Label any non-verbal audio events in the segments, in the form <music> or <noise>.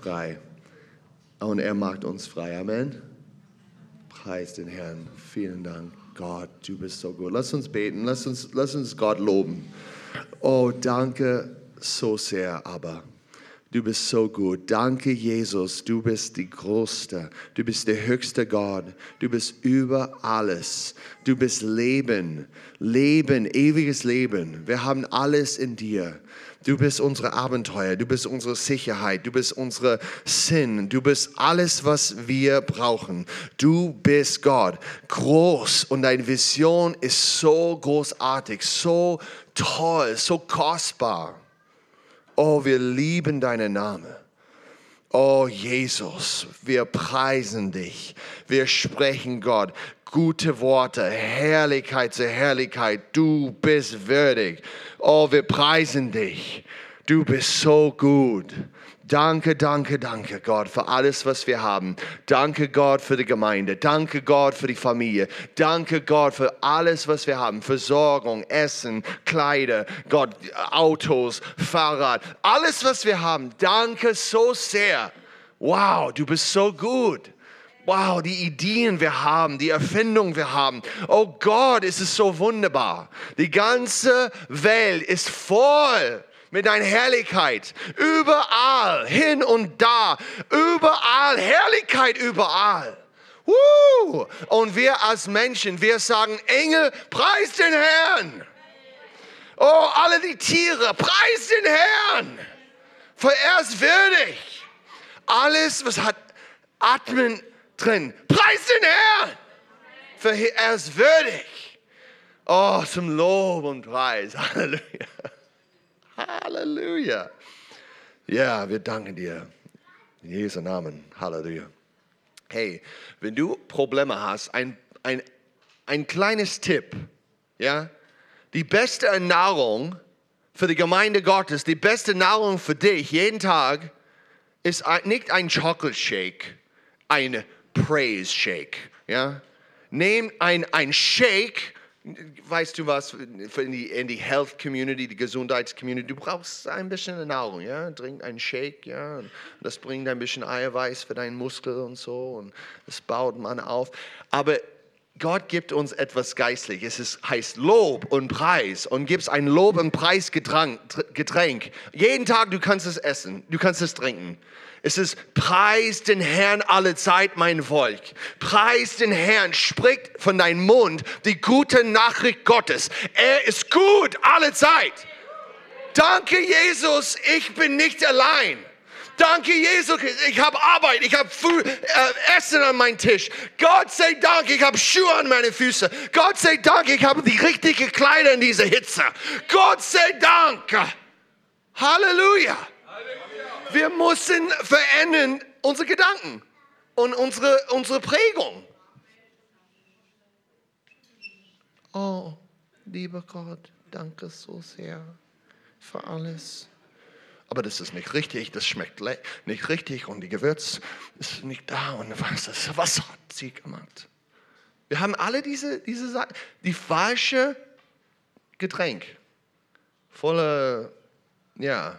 frei. Und er macht uns frei. Amen. Preis den Herrn. Vielen Dank. Gott, du bist so gut. Lass uns beten. Lass uns, lass uns Gott loben. Oh, danke so sehr, aber. Du bist so gut. Danke, Jesus. Du bist die Größte. Du bist der höchste Gott. Du bist über alles. Du bist Leben. Leben, ewiges Leben. Wir haben alles in dir. Du bist unsere Abenteuer. Du bist unsere Sicherheit. Du bist unsere Sinn. Du bist alles, was wir brauchen. Du bist Gott. Groß. Und deine Vision ist so großartig, so toll, so kostbar. Oh, wir lieben deinen Namen. Oh Jesus, wir preisen dich. Wir sprechen Gott gute Worte, Herrlichkeit zu Herrlichkeit. Du bist würdig. Oh, wir preisen dich. Du bist so gut. Danke, danke, danke Gott für alles, was wir haben. Danke Gott für die Gemeinde. Danke Gott für die Familie. Danke Gott für alles, was wir haben. Versorgung, Essen, Kleider, Gott, Autos, Fahrrad. Alles, was wir haben. Danke so sehr. Wow, du bist so gut. Wow, die Ideen wir haben, die Erfindung wir haben. Oh Gott, ist es so wunderbar. Die ganze Welt ist voll mit deiner Herrlichkeit. Überall, hin und da, überall, Herrlichkeit überall. Und wir als Menschen, wir sagen, Engel, preis den Herrn. Oh, alle die Tiere, preis den Herrn. Für er ist würdig. Alles, was hat Atmen drin, preis den Herrn. Für er ist würdig. Oh, zum Lob und Preis. <laughs> Halleluja. Halleluja. Ja, wir danken dir. In Jesu Namen. Halleluja. Hey, wenn du Probleme hast, ein, ein, ein kleines Tipp. Ja? Die beste Nahrung für die Gemeinde Gottes, die beste Nahrung für dich jeden Tag ist nicht ein Chocolate Shake, ein Praise Shake. Ja? Nimm ein, ein Shake weißt du was, in die, in die Health Community, die Gesundheitscommunity, du brauchst ein bisschen Nahrung, ja, trink einen Shake, ja, das bringt ein bisschen Eiweiß für deinen Muskel und so und das baut man auf. Aber Gott gibt uns etwas Geistliches. Es heißt Lob und Preis und gibst ein Lob und Preisgetränk. Jeden Tag du kannst es essen, du kannst es trinken. Es ist Preis den Herrn alle Zeit, mein Volk. Preis den Herrn, spricht von deinem Mund die gute Nachricht Gottes. Er ist gut alle Zeit. Danke, Jesus, ich bin nicht allein. Danke, Jesus, ich habe Arbeit, ich habe äh, Essen an meinem Tisch. Gott sei Dank, ich habe Schuhe an meine Füße. Gott sei Dank, ich habe die richtigen Kleider in dieser Hitze. Gott sei Dank. Halleluja. Wir müssen verändern unsere Gedanken und unsere, unsere Prägung. Oh, lieber Gott, danke so sehr für alles. Aber das ist nicht richtig, das schmeckt nicht richtig und die Gewürz ist nicht da und was, ist, was hat sie gemacht? Wir haben alle diese, diese die falsche Getränk, voller, ja,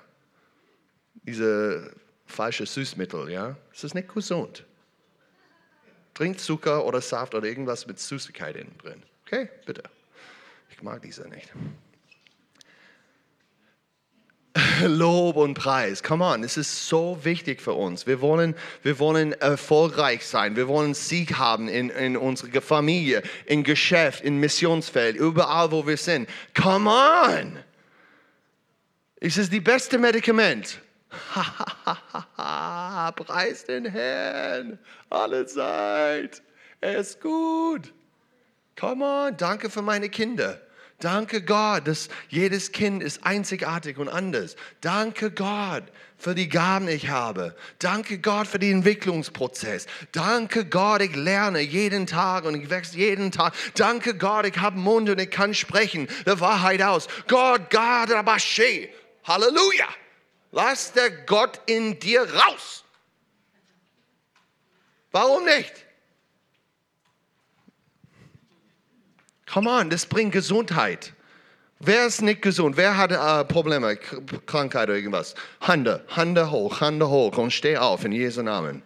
diese falsche Süßmittel, ja, es ist nicht gesund. Trink Zucker oder Saft oder irgendwas mit Süßigkeit innen drin. Okay, bitte. Ich mag diese nicht. <laughs> Lob und Preis. Come on, es ist so wichtig für uns. Wir wollen, wir wollen erfolgreich sein. Wir wollen Sieg haben in, in unserer Familie, im Geschäft, im Missionsfeld, überall, wo wir sind. Come on! Es ist die beste Medikament. <laughs> Preis den Herrn, alle Zeit. Er ist gut. Come on, danke für meine Kinder. Danke Gott, dass jedes Kind ist einzigartig und anders. Danke Gott für die Gaben, die ich habe. Danke Gott für den Entwicklungsprozess. Danke Gott, ich lerne jeden Tag und ich wachse jeden Tag. Danke Gott, ich habe Mund und ich kann sprechen der Wahrheit aus. Gott, Gott, Rabashe. Halleluja. Lass der Gott in dir raus. Warum nicht? Come on, das bringt Gesundheit. Wer ist nicht gesund? Wer hat äh, Probleme, K Krankheit oder irgendwas? Hände, Hände hoch, Hände hoch und steh auf in Jesu Namen.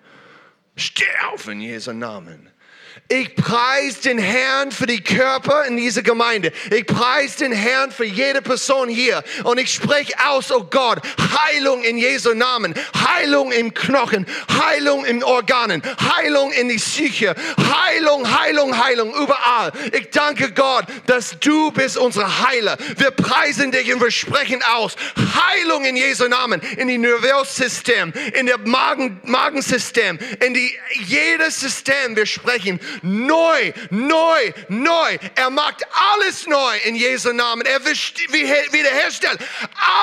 Steh auf in Jesu Namen. Ich preise den Herrn für die Körper in dieser Gemeinde. Ich preise den Herrn für jede Person hier. Und ich spreche aus, oh Gott, Heilung in Jesu Namen. Heilung im Knochen. Heilung in Organen. Heilung in die Psyche. Heilung, Heilung, Heilung überall. Ich danke Gott, dass du bist unser Heiler. Wir preisen dich und wir sprechen aus. Heilung in Jesu Namen. In die Nervössystem, in der Magen, Magensystem, in die, jedes System. Wir sprechen neu, neu, neu. Er macht alles neu in Jesu Namen. Er wiederherstellt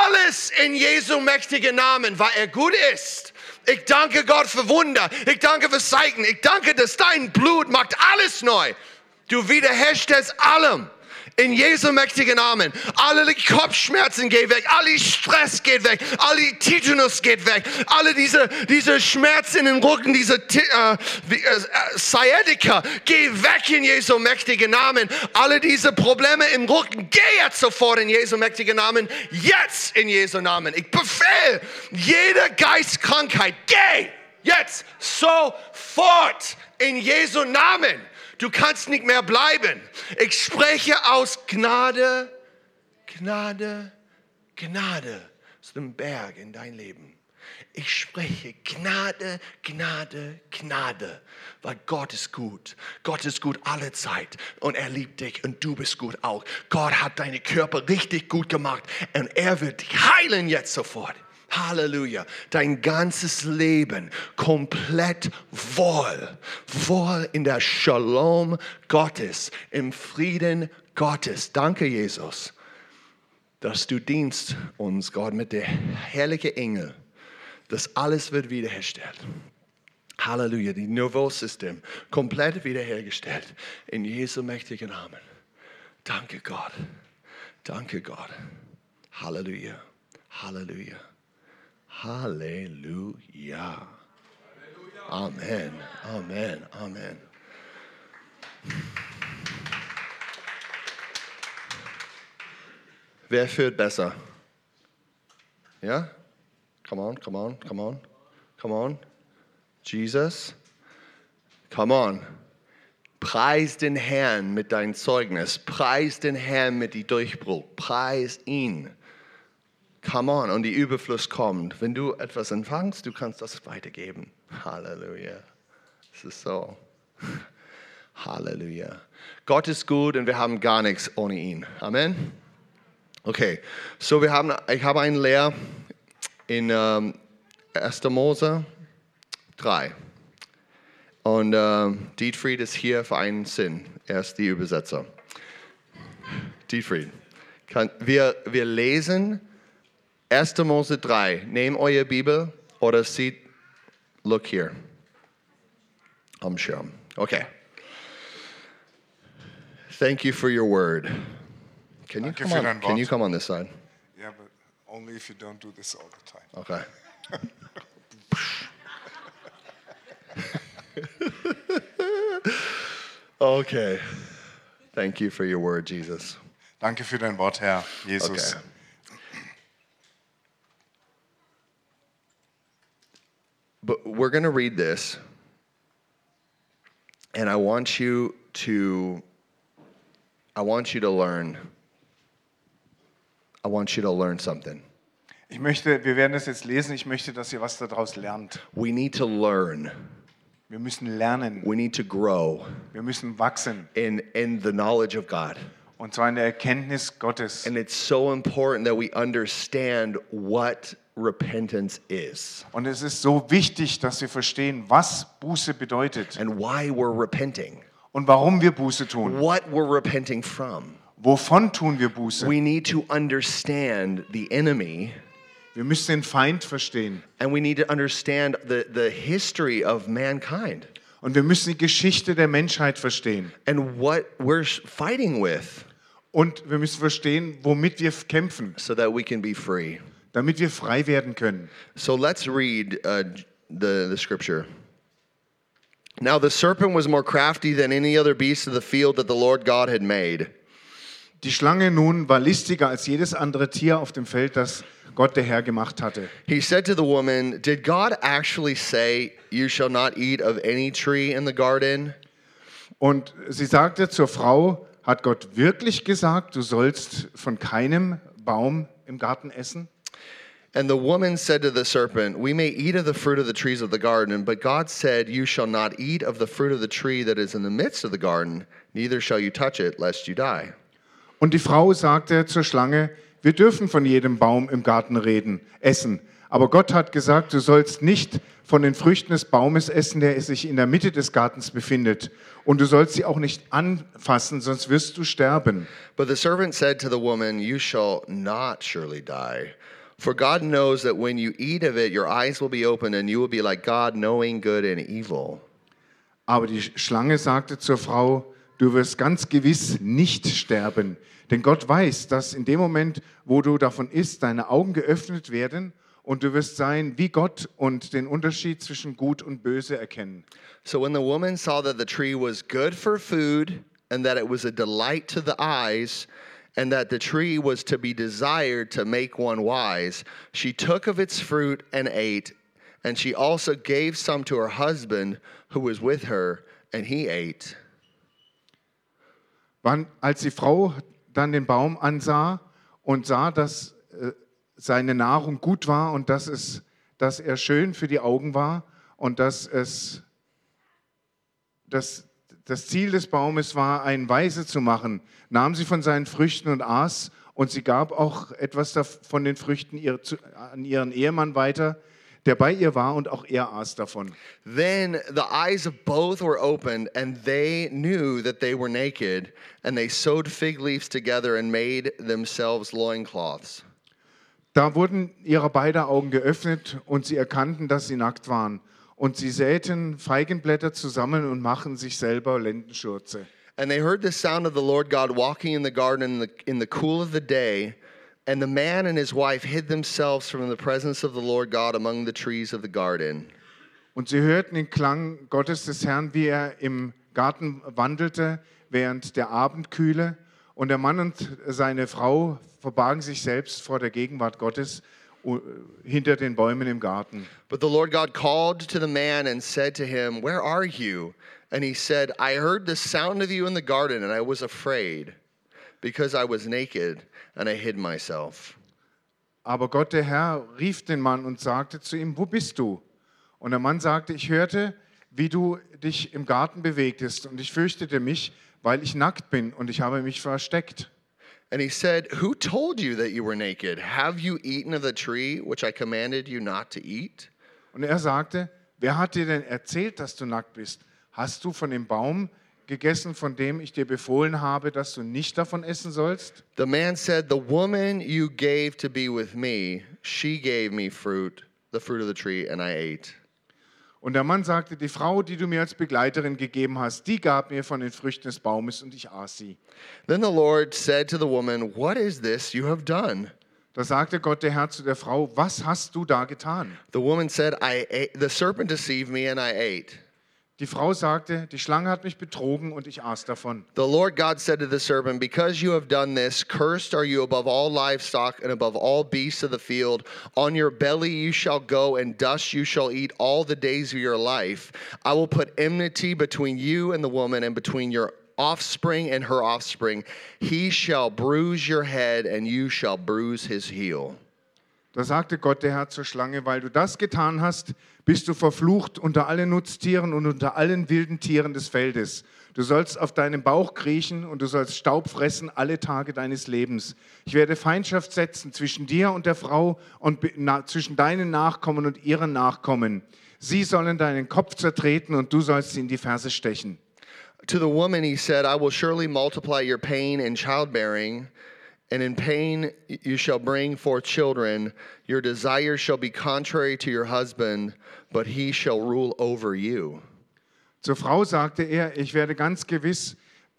alles in Jesu mächtigen Namen, weil er gut ist. Ich danke Gott für Wunder. Ich danke für Zeichen. Ich danke, dass dein Blut macht alles neu. Du wiederherstellst allem. In Jesu mächtigen Namen. Alle Kopfschmerzen gehen weg, alle Stress geht weg, alle Titanus geht weg, alle diese, diese Schmerzen den Rücken, diese äh, äh, Sciatica, geh weg in Jesu mächtigen Namen. Alle diese Probleme im Rücken, geh jetzt sofort in Jesu mächtigen Namen. Jetzt in Jesu Namen. Ich befehle jede Geistkrankheit, geh jetzt sofort in Jesu Namen. Du kannst nicht mehr bleiben. Ich spreche aus Gnade, Gnade, Gnade zu dem Berg in dein Leben. Ich spreche Gnade, Gnade, Gnade, weil Gott ist gut. Gott ist gut alle Zeit und er liebt dich und du bist gut auch. Gott hat deine Körper richtig gut gemacht und er wird dich heilen jetzt sofort. Halleluja. Dein ganzes Leben komplett wohl. Wohl in der Shalom Gottes, im Frieden Gottes. Danke, Jesus, dass du dienst uns, Gott, mit der herrlichen Engel. Das alles wird wiederhergestellt. Halleluja. Die Nervosystem komplett wiederhergestellt. In Jesu mächtigen Namen. Danke, Gott. Danke, Gott. Halleluja. Halleluja. Halleluja. Amen, Amen, Amen. Wer führt besser? Ja? Come on, come on, come on, come on. Jesus, come on. Preis den Herrn mit deinem Zeugnis. Preis den Herrn mit dem Durchbruch. Preis ihn. Come on, und die Überfluss kommt. Wenn du etwas empfangst, du kannst das weitergeben. Halleluja. Es ist so. Halleluja. Gott ist gut und wir haben gar nichts ohne ihn. Amen. Okay, so wir haben, ich habe einen Lehr in ähm, 1. Mose 3. Und äh, Dietfried ist hier für einen Sinn. Er ist die Übersetzer. Dietfried, kann, wir, wir lesen 1. Mose 3. Nehmt eure Bibel oder sieht, look here. Am Schirm. Okay. Thank you for your word. Can you, Danke come für on, dein can Wort. you come on this side? Yeah, but only if you don't do this all the time. Okay. <laughs> okay. Thank you for your word, Jesus. Danke für dein Wort, Herr Jesus. Okay. But we're going to read this, and I want you to, I want you to learn. I want you to learn something. Ich möchte, wir werden das jetzt lesen. Ich möchte, dass ihr was daraus lernt. We need to learn. Wir müssen lernen. We need to grow Wir müssen wachsen. in in the knowledge of God. Und zwar in der Erkenntnis Gottes. And it's so important that we understand what repentance is Und es ist so wichtig, dass wir verstehen, was Buße bedeutet and why we're repenting. und warum wir Buße tun. What we're repenting from. Wovon tun wir Buße? We need to understand the enemy Wir müssen den Feind verstehen. and we need to understand the, the history of mankind Und wir müssen die Geschichte der Menschheit verstehen. and what we're fighting with Und wir müssen verstehen, womit wir kämpfen, so that we can be free. Damit wir frei werden können. So let's read uh, the, the scripture. Now the serpent was more crafty than any other beast of the field that the Lord God had made. Die Schlange nun war listiger als jedes andere Tier auf dem Feld, das Gott der Herr gemacht hatte. He said to the woman, Did God actually say, You shall not eat of any tree in the garden? Und sie sagte zur Frau, hat Gott wirklich gesagt, du sollst von keinem Baum im Garten essen? And the woman said to the serpent, We may eat of the fruit of the trees of the garden, but God said, You shall not eat of the fruit of the tree that is in the midst of the garden, neither shall you touch it, lest you die. Und die Frau sagte zur Schlange, wir dürfen von jedem Baum im Garten reden, essen. Aber Gott hat gesagt, du sollst nicht von den Früchten des Baumes essen, der sich in der Mitte des Gartens befindet. Und du sollst sie auch nicht anfassen, sonst wirst du sterben. But the servant said to the woman, You shall not surely die. For God knows that when you eat of it, your eyes will be opened, and you will be like God, knowing good and evil. Aber die Schlange sagte zur Frau, du wirst ganz gewiss nicht sterben. Denn Gott weiß, dass in dem Moment, wo du davon isst, deine Augen geöffnet werden und du wirst sein wie Gott und den Unterschied zwischen Gut und Böse erkennen. So when the woman saw that the tree was good for food, and that it was a delight to the eyes, and that the tree was to be desired to make one wise, she took of its fruit and ate. And she also gave some to her husband who was with her, and he ate. Wann, als die Frau dann den Baum ansah und sah, dass äh, seine Nahrung gut war und dass, es, dass er schön für die Augen war und dass es dass das Ziel des Baumes war, einen Weise zu machen, nahm sie von seinen Früchten und aß und sie gab auch etwas von den Früchten an ihren Ehemann weiter, der bei ihr war und auch er aß davon. Then the eyes of both were opened, and they knew that they were naked, and they sewed fig leaves together and made themselves loincloths. Da wurden ihre beide Augen geöffnet und sie erkannten, dass sie nackt waren. Und sie säten Feigenblätter zusammen und machten sich selber Lendenschurze. And they heard the sound of the Lord God walking in the garden in the, in the cool of the day. And the man and his wife hid themselves from the presence of the Lord God among the trees of the garden. Und sie hörten den Klang Gottes des Herrn, wie er im Garten wandelte während der Abendkühle. Und der Mann und seine Frau verbargen sich selbst vor der Gegenwart Gottes hinter den Bäumen im Garten. But the Lord God called to the man and said to him, Where are you? And he said, I heard the sound of you in the garden, and I was afraid, because I was naked, and I hid myself. Aber Gott, der Herr, rief den Mann und sagte zu ihm, wo bist du? Und der Mann sagte, ich hörte, wie du dich im Garten bewegtest und ich fürchtete mich, weil ich nackt bin und ich habe mich versteckt. And he said, Who told you that you were naked? Have you eaten of the tree which I commanded you not to eat? Und er sagte, wer hat dir denn erzählt, dass du nackt bist? Hast du von dem Baum gegessen, von dem ich dir befohlen habe, dass du nicht davon essen sollst? The man said, The woman you gave to be with me, she gave me fruit, the fruit of the tree, and I ate. Und der Mann sagte, die Frau, die du mir als Begleiterin gegeben hast, die gab mir von den Früchten des Baumes und ich aß sie. Then the Lord said to the woman, What is this you have done? Da sagte Gott der Herr zu der Frau, was hast du da getan? The woman said, I ate, the serpent deceived me and I ate. Die Frau sagte, die Schlange hat mich betrogen und ich aß davon. The Lord God said to the serpent, Because you have done this, cursed are you above all livestock and above all beasts of the field. On your belly you shall go, and dust you shall eat all the days of your life. I will put enmity between you and the woman, and between your offspring and her offspring. He shall bruise your head, and you shall bruise his heel. Da sagte Gott der Herr zur Schlange, weil du das getan hast, bist du verflucht unter allen Nutztieren und unter allen wilden Tieren des Feldes. Du sollst auf deinem Bauch kriechen und du sollst Staub fressen alle Tage deines Lebens. Ich werde Feindschaft setzen zwischen dir und der Frau und zwischen deinen Nachkommen und ihren Nachkommen. Sie sollen deinen Kopf zertreten und du sollst sie in die Ferse stechen. To the woman he said, I will surely multiply your pain in childbearing, and in pain you shall bring forth children. Your desire shall be contrary to your husband, but he shall rule over you. Zur Frau sagte er, ich werde ganz gewiss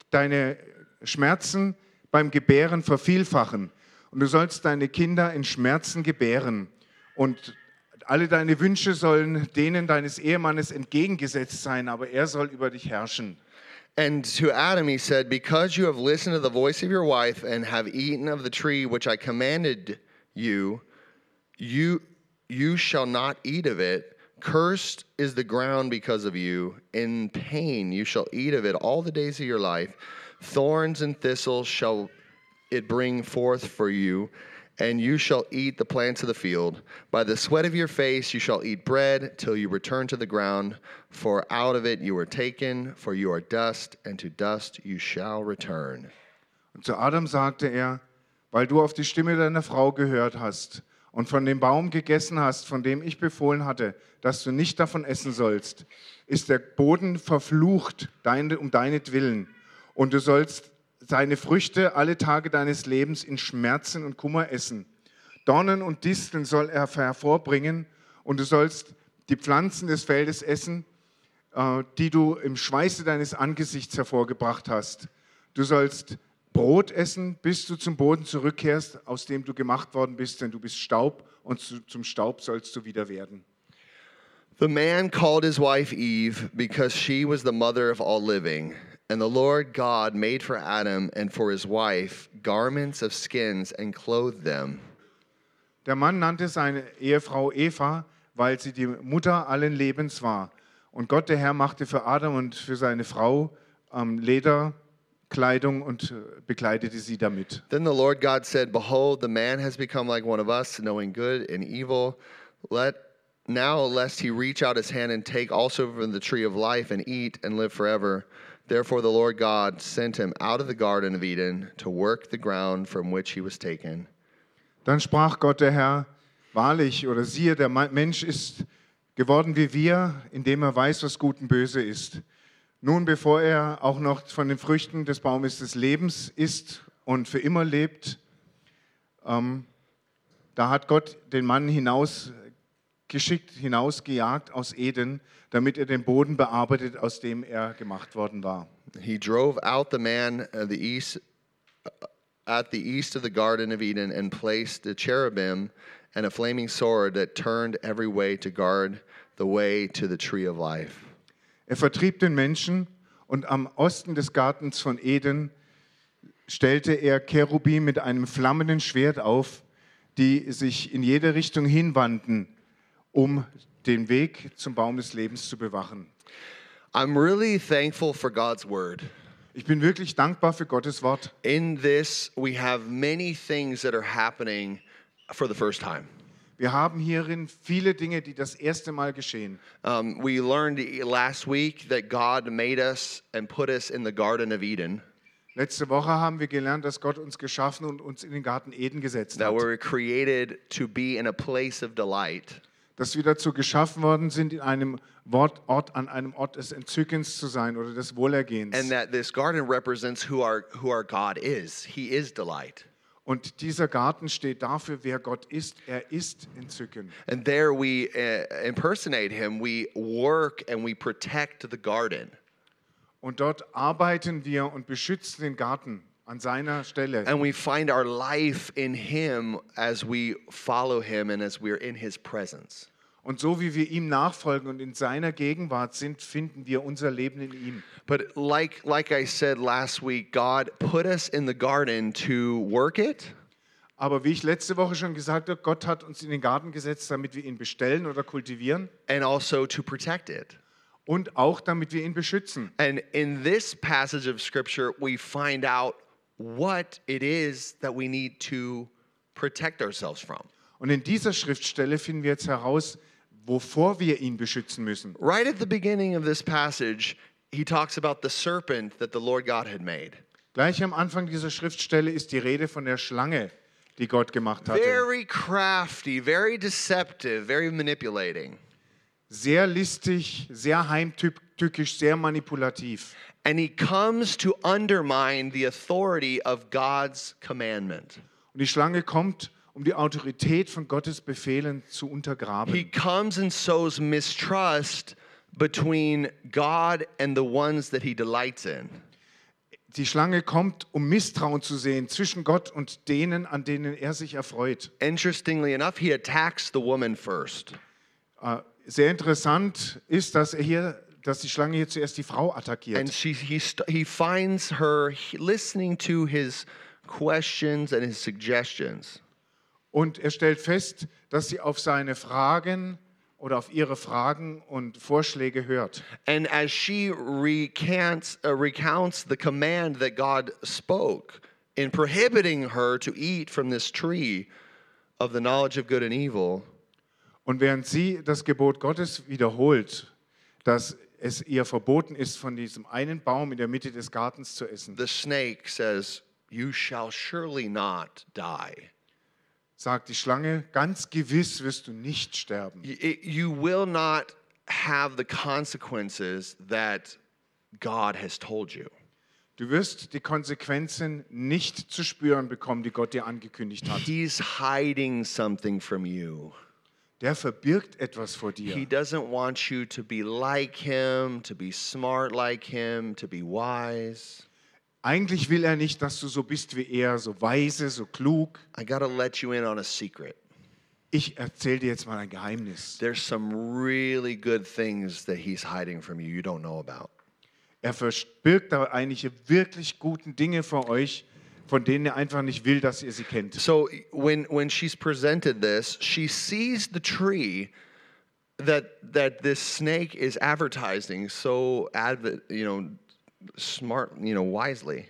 deine Schmerzen beim Gebären vervielfachen und du sollst deine Kinder in Schmerzen gebären und alle deine Wünsche sollen denen deines Ehemannes entgegengesetzt sein, aber er soll über dich herrschen. And to Adam he said, Because you have listened to the voice of your wife and have eaten of the tree which I commanded you, you you shall not eat of it. Cursed is the ground because of you. In pain you shall eat of it all the days of your life. Thorns and thistles shall it bring forth for you, and you shall eat the plants of the field. By the sweat of your face you shall eat bread till you return to the ground, for out of it you were taken, for you are dust, and to dust you shall return. Und zu Adam sagte er, weil du auf die Stimme deiner Frau gehört hast und von dem Baum gegessen hast, von dem ich befohlen hatte, dass du nicht davon essen sollst, ist der Boden verflucht um deinetwillen. Und du sollst seine Früchte alle Tage deines Lebens in Schmerzen und Kummer essen. Dornen und Disteln soll er hervorbringen und du sollst die Pflanzen des Feldes essen, äh, die du im Schweiße deines Angesichts hervorgebracht hast. Du sollst Brot essen, bis du zum Boden zurückkehrst, aus dem du gemacht worden bist, denn du bist Staub und zum Staub sollst du wieder werden. The man called his wife Eve because she was the mother of all living. And the Lord God made for Adam and for his wife garments of skins and clothed them. Der Mann nannte seine Ehefrau Eva, weil sie die Mutter allen Lebens war. Und Gott, der Herr, machte für Adam und für seine Frau ähm, Lederkleidung und äh, bekleidete sie damit. Then the Lord God said, Behold, the man has become like one of us, knowing good and evil. Let now, lest he reach out his hand and take also from the tree of life and eat and live forever. Therefore, the Lord God sent him out of the Garden of Eden to work the ground from which he was taken. Dann sprach Gott der Herr, wahrlich oder siehe, der Mensch ist geworden wie wir, indem er weiß, was gut und böse ist. Nun, bevor er auch noch von den Früchten des Baumes des Lebens isst und für immer lebt, ähm, da hat Gott den Mann hinausgeschickt, hinausgejagt aus Eden, damit er den Boden bearbeitet, aus dem er gemacht worden war. He drove out the man of the east at the east of the garden of Eden and placed the cherubim and a flaming sword that turned every way to guard the way to the tree of life. Er vertrieb den Menschen und am Osten des Gartens von Eden stellte er Cherubim mit einem flammenden Schwert auf, die sich in jede Richtung hinwandten, um den Weg zum Baum des Lebens zu bewachen. I'm really thankful for God's word. Ich bin wirklich dankbar für Gottes Wort. In this, we have many things that are happening for the first time. Wir haben hierin viele Dinge, die das erste Mal geschehen. Um, we learned last week that God made us and put us in the Garden of Eden. Letzte Woche haben wir gelernt, dass Gott uns geschaffen und uns in den Garten Eden gesetzt That hat. we're created to be in a place of delight. Dass wir dazu geschaffen worden sind, in einem Ort, Ort an einem Ort des Entzückens zu sein oder des Wohlergehens. And that this garden represents who our, who our God is. He is delight. Und dieser Garten steht dafür, wer Gott ist. Er ist Entzücken. And there we uh, impersonate him. We work and we protect the garden. Und dort arbeiten wir und beschützen den Garten an seiner Stelle. And we find our life in him as we follow him and as we're in his presence. Und so wie wir ihm nachfolgen und in seiner Gegenwart sind, finden wir unser Leben in ihm. But like like I said last week, God put us in the garden to work it Aber wie ich letzte Woche schon gesagt habe, Gott hat uns in den Garten gesetzt, damit wir ihn bestellen oder kultivieren and also to protect it. und auch damit wir ihn beschützen. And in this passage of scripture, we find out what it is that we need to protect ourselves from. Und in dieser Schriftstelle finden wir jetzt heraus, wovor wir ihn beschützen müssen. Right at the beginning of this passage, he talks about the serpent that the Lord God had made. Gleich am Anfang dieser Schriftstelle ist die Rede von der Schlange, die Gott gemacht hatte. Very crafty, very deceptive, very manipulating. Sehr listig, sehr heimtückisch, sehr manipulativ. And he comes to undermine the authority of God's commandment. Und die Schlange kommt, um die Autorität von Gottes Befehlen zu He untergraben. comes and sows mistrust between God and the ones that he delights in. Die Schlange kommt, um Misstrauen zu sehen zwischen Gott und denen, an denen er sich erfreut. Interestingly enough, he attacks the woman first. Äh, Sehr interessant ist, dass er hier dass die Schlange hier zuerst die Frau and attackiert. she, he, he finds her he- listening to his questions and his suggestions. Und er stellt fest, dass sie auf seine Fragen oder auf ihre Fragen und Vorschläge hört. And as she recants, uh, recounts the command that God spoke in prohibiting her to eat from this tree of the knowledge of good and evil, Und während sie das Gebot Gottes wiederholt, dass es ihr verboten ist, von diesem einen Baum in der Mitte des Gartens zu essen, the snake says, You shall surely not die. sagt die Schlange, ganz gewiss wirst du nicht sterben. You will not have the consequences that God has told you. Du wirst die Konsequenzen nicht zu spüren bekommen, die Gott dir angekündigt hat. He's hiding something from you. Der verbirgt etwas vor He dir. doesn't want you to be like him, to be smart like him, to be wise. Eigentlich will er nicht, dass du so bist wie er, so weise, so klug. I got to let you in on a secret. Ich erzähle dir jetzt mal ein Geheimnis. There's some really good things that he's hiding from you you don't know about. Er verbirgt da einige wirklich guten Dinge vor euch, von denen er einfach nicht will, dass ihr sie kennt. So when when she's presented this, she sees the tree that that this snake is advertising so adv- you know smart, you know, wisely.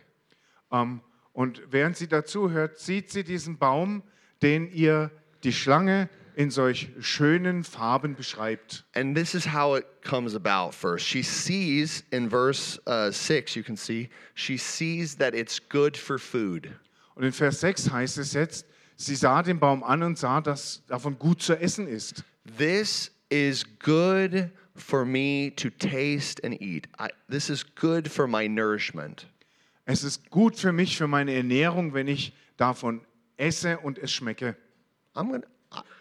Ähm, und während sie dazu hört, sieht sie diesen Baum, den ihr die Schlange in solch schönen Farben beschreibt. And this is how it comes about first. She sees in verse uh, 6, you can see, she sees that it's good for food. Und in Vers 6 heißt es jetzt, sie sah den Baum an und sah, dass davon gut zu essen ist. This is good for me to taste and eat. I, this is good for my nourishment. Es ist gut für mich, für meine Ernährung, wenn ich davon esse und es schmecke. I'm gonna,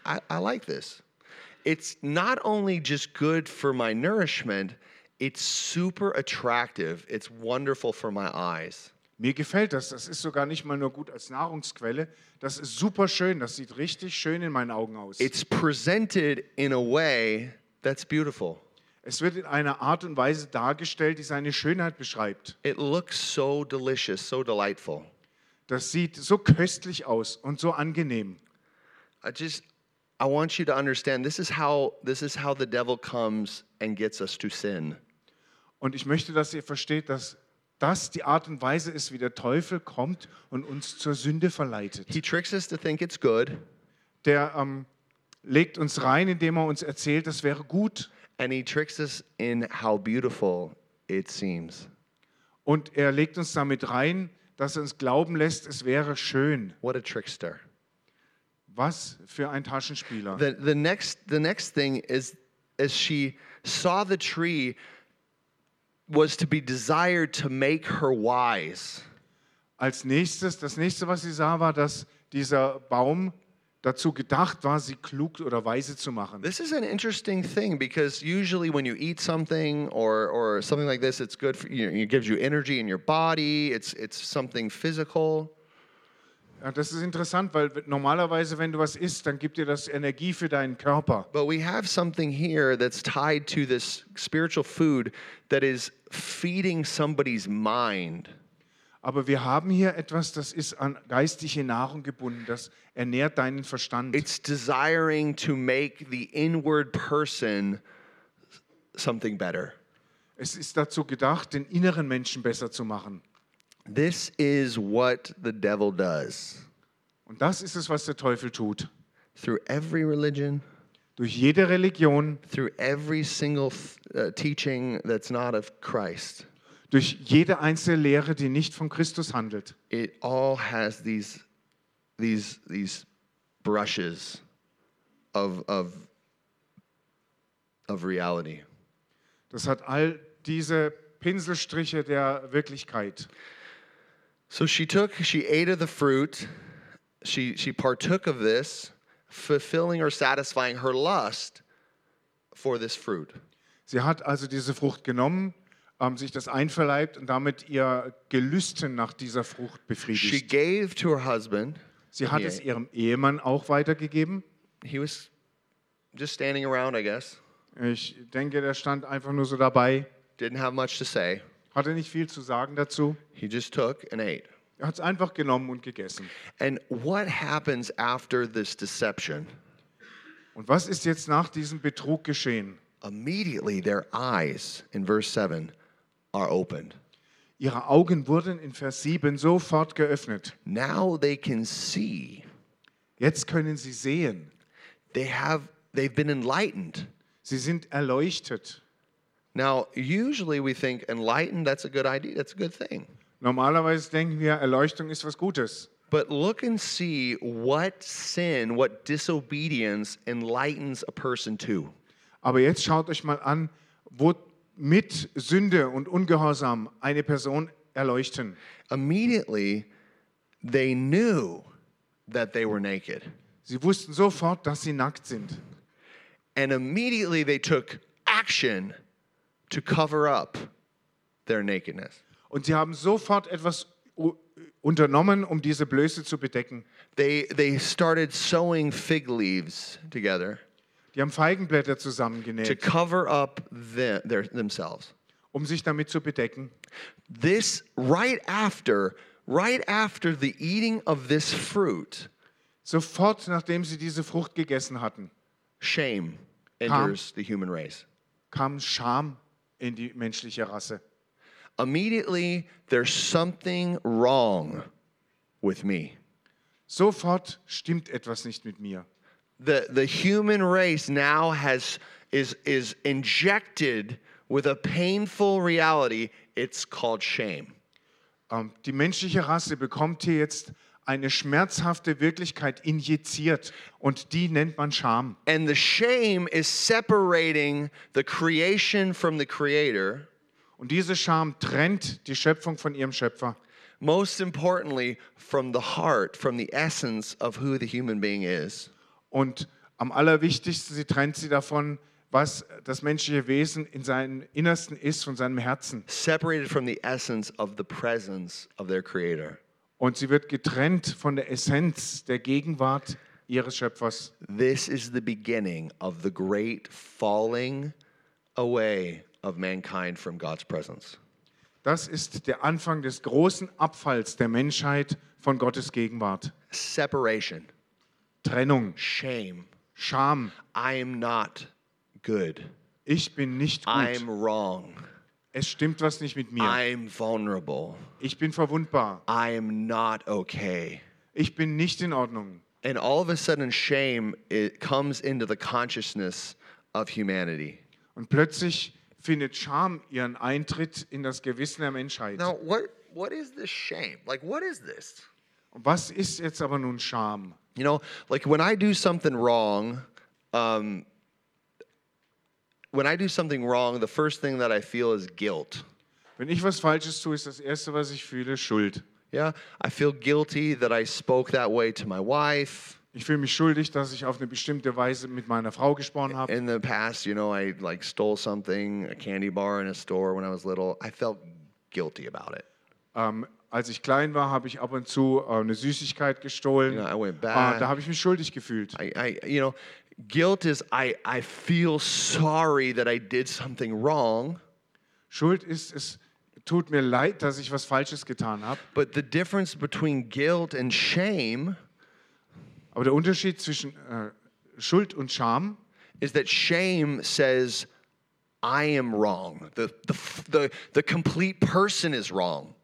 I, I, like this. It's not only just good for my nourishment, it's super attractive. It's wonderful for my eyes. Mir gefällt das. Das ist sogar nicht mal nur gut als Nahrungsquelle. Das ist super schön. Das sieht richtig schön in meinen Augen aus. It's presented in a way that's beautiful. Es wird in einer Art und Weise dargestellt, die seine Schönheit beschreibt. It looks so delicious, so delightful. Das sieht so köstlich aus und so angenehm. I just I want you to understand this is how this is how the devil comes and gets us to sin. Und ich möchte, dass ihr versteht, dass das die Art und Weise ist, wie der Teufel kommt und uns zur Sünde verleitet. He tricks us to think it's good Der ähm, legt uns rein, indem er uns erzählt, das wäre gut. and he tricks us in how beautiful it seems. Und er legt uns damit rein, dass er uns glauben lässt, es wäre schön. What a trickster. Was für ein Taschenspieler. The the next the next thing is as she saw the tree was to be desired to make her wise. Als nächstes, das nächste, was sie sah, war, dass dieser Baum dazu gedacht war, sie klug oder weise zu machen. This is an interesting thing because usually when you eat something or, or something like this, it's good for you. It gives you energy in your body. It's it's something physical. Ja, das ist interessant, weil normalerweise, wenn du was isst, dann gibt dir das Energie für deinen Körper. But we have something here that's tied to this spiritual food that is feeding somebody's mind. Aber wir haben hier etwas, das ist an geistige Nahrung gebunden, das ernährt deinen Verstand. It's desiring to make the inward person something better. Es ist dazu gedacht, den inneren Menschen besser zu machen. This is what the devil does Und das ist es, was der Teufel tut. through every religion, Durch jede Religion, through every single uh, teaching that's not of Christ. durch jede einzelne Lehre, die nicht von Christus handelt. It all has these these these brushes of of of reality. Das hat all diese Pinselstriche der Wirklichkeit. So she took, she ate of the fruit, she, she partook of this, fulfilling or satisfying her lust for this fruit. Sie hat also diese Frucht genommen, ähm, sich das einverleibt und damit ihr Gelüsten nach dieser Frucht befriedigt. She befriedigt. gave to her husband. Sie hat es ihrem Ehemann auch weitergegeben. He was just standing around, I guess. Ich denke, der stand einfach nur so dabei, didn't have much to say. Hatte nicht viel zu sagen dazu. He just took and ate. Er hat es einfach genommen und gegessen. And what happens after this deception? Und was ist jetzt nach diesem Betrug geschehen? Immediately, their eyes, in verse 7, are opened. Ihre Augen wurden in Vers 7 sofort geöffnet. Now they can see. Jetzt können sie sehen. They have they've been enlightened. Sie sind erleuchtet. Now, usually we think enlightened, that's a good idea, that's a good thing. Normalerweise denken wir, Erleuchtung ist was Gutes. But look and see what sin, what disobedience enlightens a person to. Aber jetzt schaut euch mal an, womit Sünde und Ungehorsam eine Person erleuchten. Immediately, they knew that they were naked. Sie wussten sofort, dass sie nackt sind. And immediately they took action to cover up their nakedness. Und sie haben sofort etwas unternommen, um diese Blöße zu bedecken. They, they started sewing fig leaves together Die haben Feigenblätter to zusammengenäht, cover up the, their, themselves. um sich damit zu bedecken. This, right after, right after the eating of this fruit, Sofort nachdem sie diese Frucht gegessen hatten, shame enters the human race. kam Scham in die menschliche Rasse. Immediately, there's something wrong with me. Sofort stimmt etwas nicht mit mir. The, the human race now has, is, is injected with a painful reality. It's called shame. Ähm, die menschliche Rasse bekommt hier jetzt eine schmerzhafte Wirklichkeit injiziert und die nennt man Scham. And the shame is separating the creation from the creator. Und diese Scham trennt die Schöpfung von ihrem Schöpfer. Most importantly, from the heart, from the essence of who the human being is. Und am allerwichtigsten, sie trennt sie davon, was das menschliche Wesen in seinem Innersten ist, von seinem Herzen. Separated from the essence of the presence of their creator. Und sie wird getrennt von der Essenz der Gegenwart ihres Schöpfers. This is the beginning of the great falling away of mankind from God's presence. Das ist der Anfang des großen Abfalls der Menschheit von Gottes Gegenwart. Separation, Trennung, shame. Scham. I am not good. Ich bin nicht gut. I'm wrong. Es stimmt was nicht mit mir. I'm vulnerable. Ich bin verwundbar. I am not okay. Ich bin nicht in Ordnung. And all of a sudden, shame it comes into the consciousness of humanity. Und plötzlich findet Scham ihren Eintritt in das Gewissen der Menschheit. Now, what what is this shame? Like, what is this? Was ist jetzt aber nun Scham? You know, like when I do something wrong, um, when I do something wrong, the first thing that I feel is guilt. Wenn ich was Falsches tue, ist das Erste, was ich fühle, Schuld. Yeah, I feel guilty that I spoke that way to my wife. Ich fühle mich schuldig, dass ich auf eine bestimmte Weise mit meiner Frau gesprochen habe. In the past, you know, I like stole something, a candy bar in a store when I was little. I felt guilty about it. Ähm, als ich klein war, habe ich ab und zu äh, eine Süßigkeit gestohlen. Yeah, I went ah, back. da habe ich mich schuldig gefühlt. I, I, you know, guilt is I, I feel sorry that I did something wrong, Schuld ist, es tut mir leid, dass ich was Falsches getan habe. but the difference between guilt and shame Aber der Unterschied zwischen äh, Schuld und Scham is that shame says, I am wrong. The, the, the, the complete person is wrong.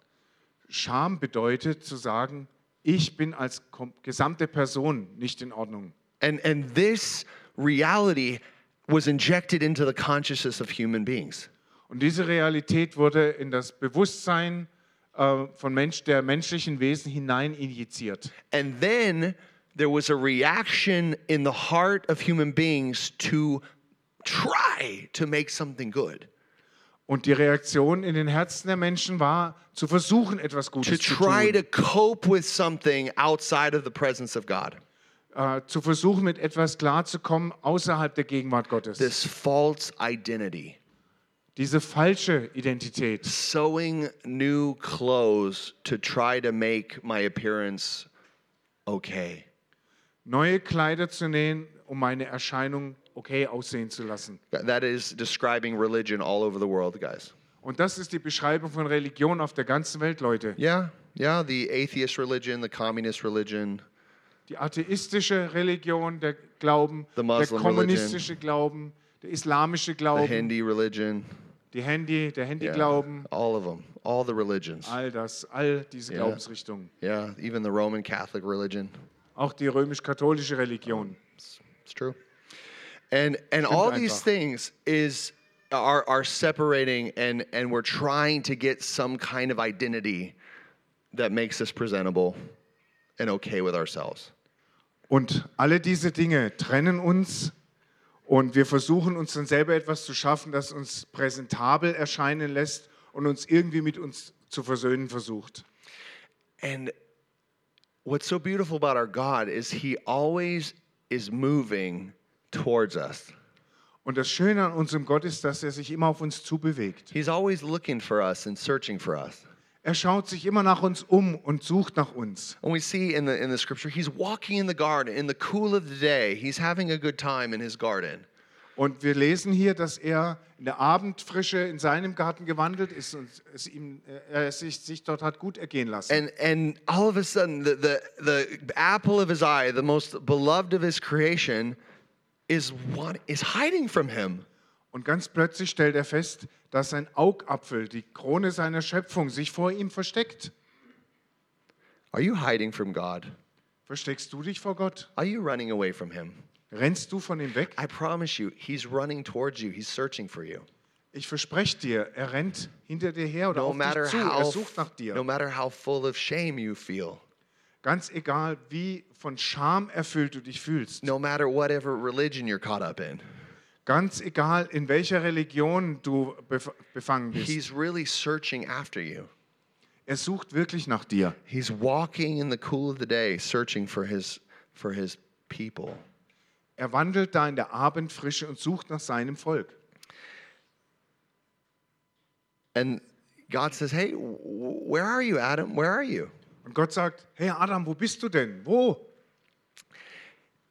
Scham bedeutet zu sagen, ich bin als gesamte Person nicht in Ordnung. And, and this reality was injected into the consciousness of human beings. Und diese Realität wurde in das Bewusstsein äh, von Mensch, der menschlichen Wesen hinein injiziert. And then there was a reaction in the heart of human beings to try to make something good, Und die Reaktion in den Herzen der Menschen war, zu versuchen, etwas to Gutes zu try to tun. cope with something outside of the presence of God. Äh, zu versuchen, mit etwas klarzukommen außerhalb der Gegenwart Gottes. This false identity, Diese falsche Identität. sewing new clothes to try to make my appearance okay. Neue Kleider zu nähen, um meine Erscheinung okay aussehen zu lassen. That is describing religion all over the world, guys. Und das ist die Beschreibung von Religion auf der ganzen Welt, Leute. Yeah, yeah, the atheist religion, the communist religion, Die atheistische Religion, der Glauben, The der kommunistische Glauben, der islamische the Glauben, Hindi religion, die Handy, der yeah, Handy-Glauben, all of them, all the religions. all das, all diese Ja. Glaubensrichtungen. Yeah, even the Roman Catholic religion. Auch die römisch-katholische Religion. It's true. And and all these einfach. things is are are separating and and we're trying to get some kind of identity that makes us presentable and okay with ourselves. Und alle diese Dinge trennen uns und wir versuchen uns dann selber etwas zu schaffen, das uns präsentabel erscheinen lässt und uns irgendwie mit uns zu versöhnen versucht. And what's so beautiful about our God is he always is moving towards us. Und das Schöne an unserem Gott ist, dass er sich immer auf uns zubewegt. He's always looking for us and searching for us. Er schaut sich immer nach uns um und sucht nach uns. And we see in the in the scripture he's walking in the garden in the cool of the day. He's having a good time in his garden. Und wir lesen hier, dass er in der Abendfrische in seinem Garten gewandelt ist und es ihm, äh, er sich, sich dort hat gut ergehen lassen. And and all of a sudden the, the the apple of his eye, the most beloved of his creation is what is hiding from him. Und ganz plötzlich stellt er fest, dass sein Augapfel, die Krone seiner Schöpfung, sich vor ihm versteckt. Are you hiding from God? Versteckst du dich vor Gott? Are you running away from him? Rennst du von ihm weg? I promise you, he's running towards you. He's searching for you. Ich verspreche dir, er rennt hinter dir her oder No auf matter dich zu. Er how sucht nach dir. no matter how full of shame you feel. Ganz egal, wie von Scham erfüllt du dich fühlst. No matter whatever religion you're caught up in. Ganz egal, in welcher Religion du bef befangen bist. He's really searching after you. Er sucht wirklich nach dir. He's walking in the cool of the day searching for his for his people. Er wandelt da in der Abendfrische und sucht nach seinem Volk. And God says, "Hey, where are you, Adam? Where are you?" Und Gott sagt, hey Adam, wo bist du denn? Wo?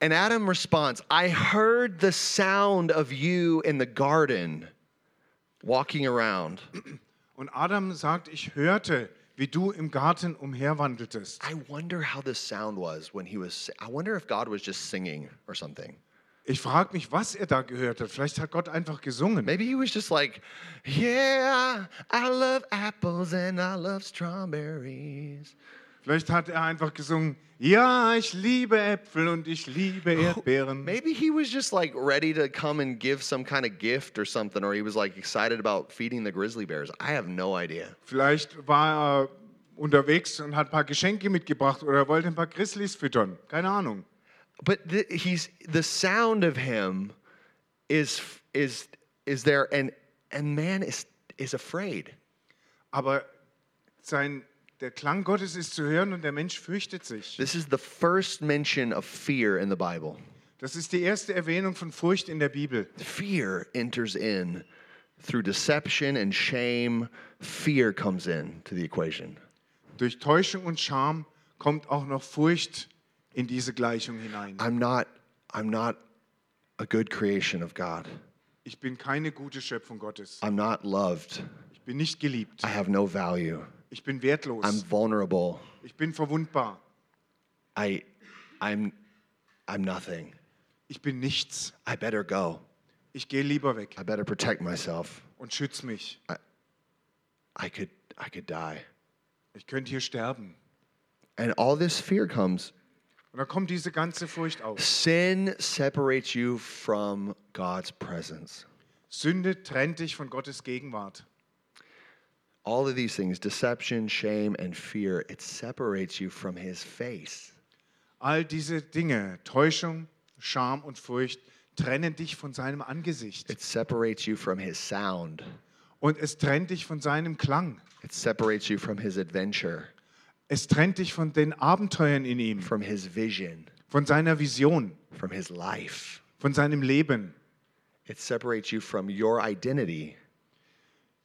And Adam responds, "I heard the sound of you in the garden walking around." <clears throat> Und Adam sagt, ich hörte, wie du im Garten umherwandeltest. I wonder how the sound was when he was I wonder if God was just singing or something. Ich frage mich, was er da gehört hat. Vielleicht hat Gott einfach gesungen. Maybe he was just like, "Yeah, I love apples and I love strawberries." Vielleicht hat er einfach gesungen, ja, ich liebe Äpfel und ich liebe Erdbeeren. Maybe he was just like ready to come and give some kind of gift or something, or he was like excited about feeding the grizzly bears. I have no idea. Vielleicht war er unterwegs und hat ein paar Geschenke mitgebracht oder er wollte ein paar Grizzlies füttern. Keine Ahnung. But the, he's the sound of him is is is there, and and man is is afraid. Aber sein, der Klang Gottes ist zu hören und der Mensch fürchtet sich. This is the first mention of fear in the Bible. Das ist die erste Erwähnung von Furcht in der Bibel. Fear enters in through deception and shame. Fear comes in to the equation. Durch Täuschung und Scham kommt auch noch Furcht in diese Gleichung hinein. I'm not I'm not a good creation of God. Ich bin keine gute Schöpfung Gottes. I'm not loved. Ich bin nicht geliebt. I have no value. Ich bin wertlos. I'm vulnerable. Ich bin verwundbar. I I'm I'm nothing. Ich bin nichts. I better go. Ich gehe lieber weg I better protect myself. und schütze mich. I could I could die. Ich könnte hier sterben. And all this fear comes. Und da kommt diese ganze Furcht auf. Sin separates you from God's presence. Sünde trennt dich von Gottes Gegenwart. All of these things, deception, shame, and fear, it separates you from his face. All diese Dinge, Täuschung, Scham und Furcht, trennen dich von seinem Angesicht. It separates you from his sound. Und es trennt dich von seinem Klang. It separates you from his adventure, Es trennt dich von den Abenteuern in ihm, from his vision, von seiner Vision, from his life. von seinem Leben. It separates you from your identity,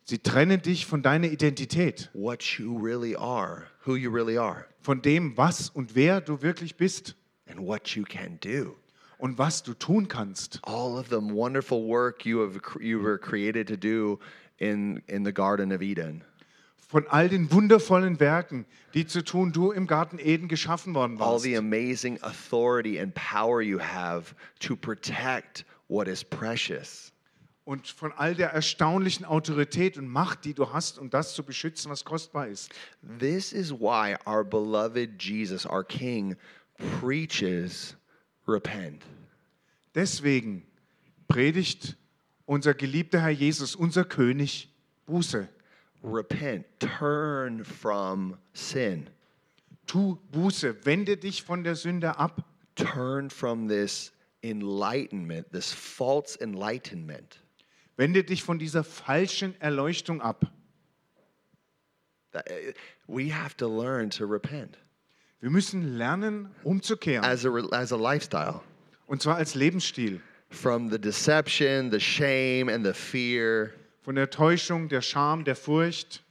Sie trennen dich von deiner Identität, what you really are, who you really are, von dem, was und wer du wirklich bist and what you can do. und was du tun kannst. all of the wonderful work you have you were created to do in in the Garden of Eden. Von all den wundervollen Werken, die zu tun du im Garten Eden geschaffen worden All warst. the amazing authority and power you have to protect what is precious. Und von all der erstaunlichen Autorität und Macht, die du hast, um das zu beschützen, was kostbar ist. This is why our beloved Jesus, our King, preaches repent. Deswegen predigt unser geliebter Herr Jesus, unser König, Buße. Repent, turn from sin. Tu Buße, wende dich von der Sünde ab. Turn from this enlightenment, this false enlightenment. Wende dich von dieser falschen Erleuchtung ab. That- We have to learn to repent Wir müssen lernen, umzukehren. as a, as a lifestyle Und zwar als Lebensstil. from the deception, the shame, and the fear. Von der Täuschung, der Scham, der Furcht.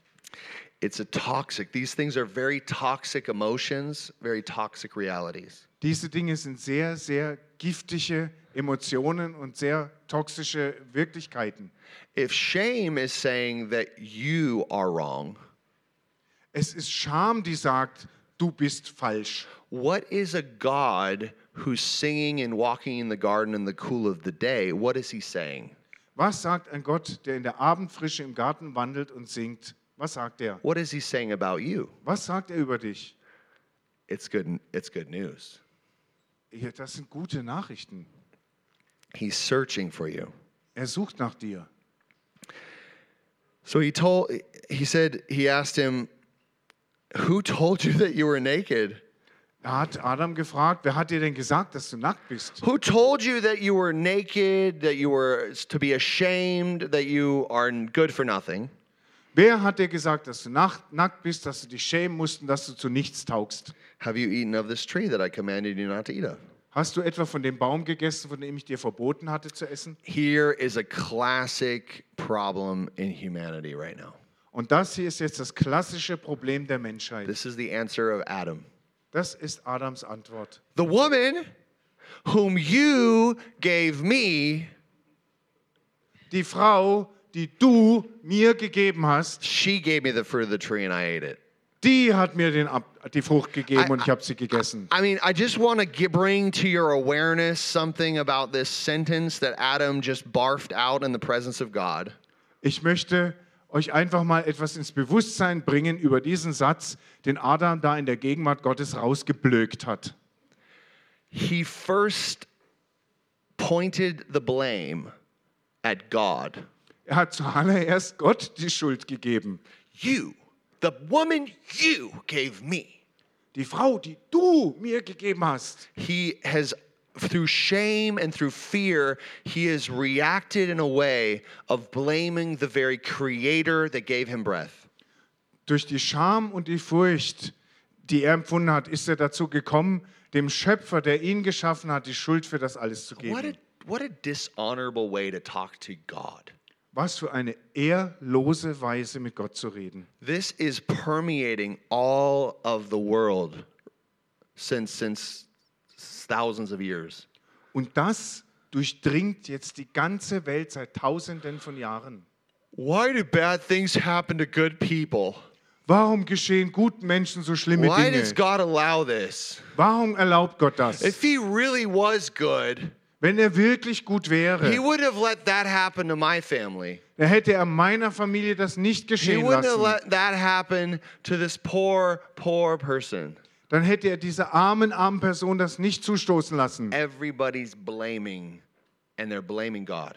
It's a toxic, these things are very toxic emotions, very toxic realities. Diese Dinge sind sehr, sehr giftige Emotionen und sehr toxische Wirklichkeiten. If shame is saying that you are wrong, Es ist Scham, die sagt, du bist falsch. what is a God who's singing and walking in the garden in the cool of the day? What is he saying? Was sagt ein Gott, der in der Abendfrische im Garten wandelt und singt? Was sagt er? What is he saying about you? Was sagt er über dich? It's good, it's good news. Ja, Das sind gute Nachrichten. He's searching for you. Er sucht nach dir. So he told, he said, he asked him, Who told you that you were naked? Er hat Adam gefragt, wer hat dir denn gesagt, dass du nackt bist? Who told you that you were naked, that you were to be ashamed, that you are good for nothing? Wer hat dir gesagt, dass du nacht- nackt bist, dass du dich schämen musst und dass du zu nichts taugst? Have you eaten of this tree that I commanded you not to eat of? Hast du etwa von dem Baum gegessen, von dem ich dir verboten hatte zu essen? Here is a classic problem in humanity right now. Und das hier ist jetzt das klassische Problem der Menschheit. This is the answer of Adam. Das ist Adams Antwort. The woman whom you gave me, Die Frau, die du mir gegeben hast, she gave me the fruit of the tree and I ate it. Die hat mir den die Frucht gegeben I- und ich habe sie gegessen. I mean, I just want to bring to your awareness something about this sentence that Adam just barfed out in the presence of God. Ich möchte euch einfach mal etwas ins Bewusstsein bringen über diesen Satz, den Adam da in der Gegenwart Gottes rausgeblökt hat. He first pointed the blame at God. Er hat zuallererst Gott die Schuld gegeben. You, the woman you gave me. Die Frau, die du mir gegeben hast. He has, through shame and through fear, he has reacted in a way of blaming the very creator that gave him breath. Durch die Scham und die Furcht, die er empfunden hat, ist er dazu gekommen, dem Schöpfer, der ihn geschaffen hat, die Schuld für das alles zu geben. What a, what a dishonorable way to talk to God. Was für eine ehrlose Weise, mit Gott zu reden. This is permeating all of the world since, since thousands of years. Und das durchdringt jetzt die ganze Welt seit Tausenden von Jahren. Why do bad things happen to good people? Warum geschehen guten Menschen so schlimme Why Dinge? does God allow this? Warum erlaubt Gott das? If He really was good, Wenn er wirklich gut He wäre, wouldn't have let that happen to my family. dann hätte er meiner Familie das nicht He geschehen wouldn't have lassen. let that happen to this poor, poor person. Dann hätte er dieser armen, armen Person das nicht zustoßen lassen. Everybody's blaming, and they're blaming God.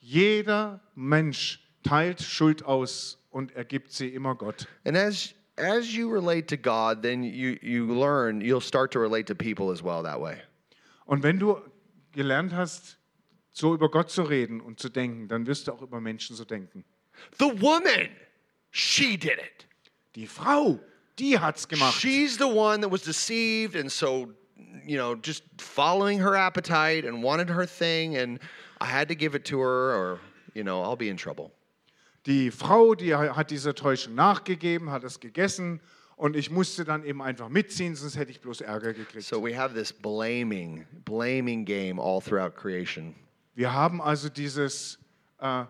Jeder Mensch teilt Schuld aus und ergibt sie immer Gott. And as as you relate to God, then you you learn you'll start to relate to people as well that way. Und wenn du gelernt hast, so über Gott zu reden und zu denken, dann wirst du auch über Menschen so denken. The woman, she did it. Die Frau, die hat's gemacht. She's the one that was deceived and so you know just following her appetite and wanted her thing and I had to give it to her or you know I'll be in trouble. Die Frau, die hat dieser Täuschung nachgegeben, hat es gegessen Und ich musste dann eben einfach mitziehen, sonst hätte ich bloß Ärger gekriegt. So we have this blaming, blaming game all throughout creation. Wir haben also dieses äh,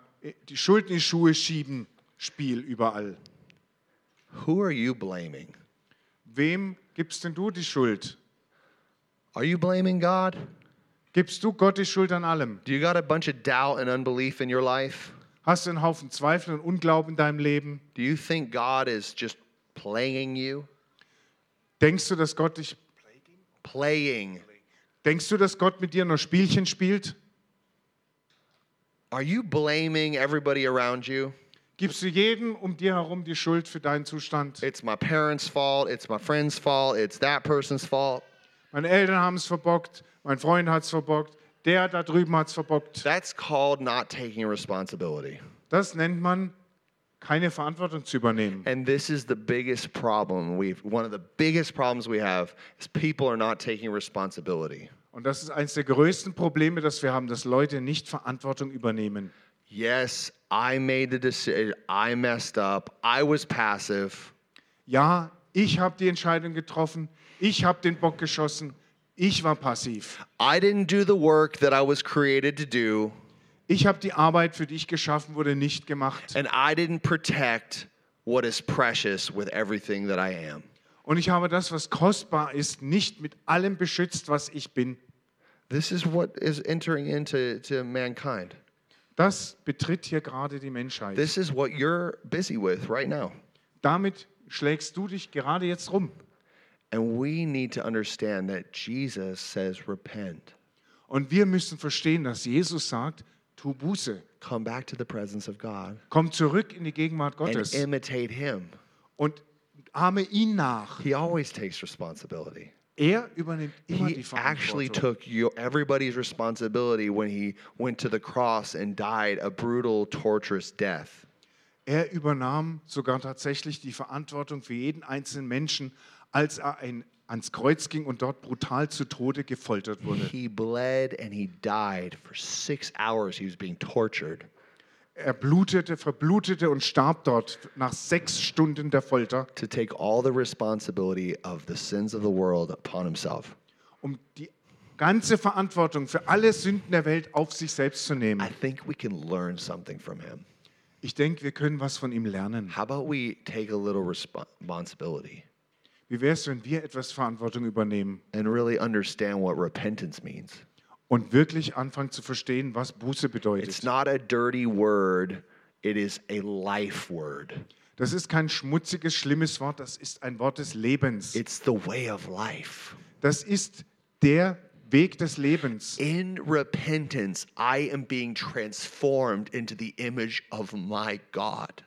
die Schuld in die Schuhe schieben Spiel überall. Who are you blaming? Wem gibst denn du die Schuld? Are you blaming God? Gibst du Gott die Schuld an allem? Do you got a bunch of doubt and unbelief in your life? Hast du einen Haufen Zweifel und Unglauben in deinem Leben? Do you think God is just playing you? Denkst du, dass Gott dich Playing. Denkst du, dass Gott mit dir nur Spielchen spielt? Are you blaming everybody around you? Gibst du jedem um dir herum die Schuld für deinen Zustand? It's my parents' fault, it's my friend's fault, it's that person's fault. Meine Eltern haben es verbockt, mein Freund hat es verbockt, der da drüben hat es verbockt. That's called not taking responsibility. Das nennt man keine Verantwortung zu übernehmen. And this is the biggest problem we've one of the biggest problems we have is people are not taking responsibility. Und das ist eines der größten Probleme, das wir haben, dass Leute nicht Verantwortung übernehmen. Yes, I made the decision. I messed up. I was passive. Ja, ich habe die Entscheidung getroffen, ich habe den Bock geschossen, ich war passiv. I didn't do the work that I was created to do, Ich habe die Arbeit, für die ich geschaffen wurde, nicht gemacht. and I didn't protect what is precious with everything that I am. Und ich habe das, was kostbar ist, nicht mit allem beschützt, was ich bin. This is what is entering into to mankind. Das betritt hier gerade die Menschheit. This is what you're busy with right now. Damit schlägst du dich gerade jetzt rum. And we need to understand that Jesus says, repent, Und wir müssen verstehen, dass Jesus sagt, tu Buße, come back to the presence of God, komm zurück in die Gegenwart and Gottes imitate Him. und ahme ihn nach. He always takes responsibility. Er übernimmt immer die He actually Verantwortung. took your, everybody's responsibility when he went to the cross and died a brutal, torturous death. Er übernahm sogar tatsächlich die Verantwortung für jeden einzelnen Menschen, als er ein, ans Kreuz ging und dort brutal zu Tode gefoltert wurde. He bled and he died for six hours. He was being tortured. Er blutete, verblutete und starb dort nach sechs Stunden der Folter, to take all the responsibility of the sins of the world upon himself. um die ganze Verantwortung für alle Sünden der Welt auf sich selbst zu I nehmen. think we can learn something from him. Ich denke, wir können was von ihm lernen. How about we take a little respo- responsibility Wie wäre es, wenn wir etwas Verantwortung übernehmen and really understand what repentance means? und wirklich anfangen zu verstehen, was Buße It's bedeutet? not a dirty word, it is a life word. Das ist kein schmutziges, schlimmes Wort, das ist ein Wort des Lebens. It's the way of life. Das ist der Weg des Lebens. In repentance, I am being transformed into the image of my God.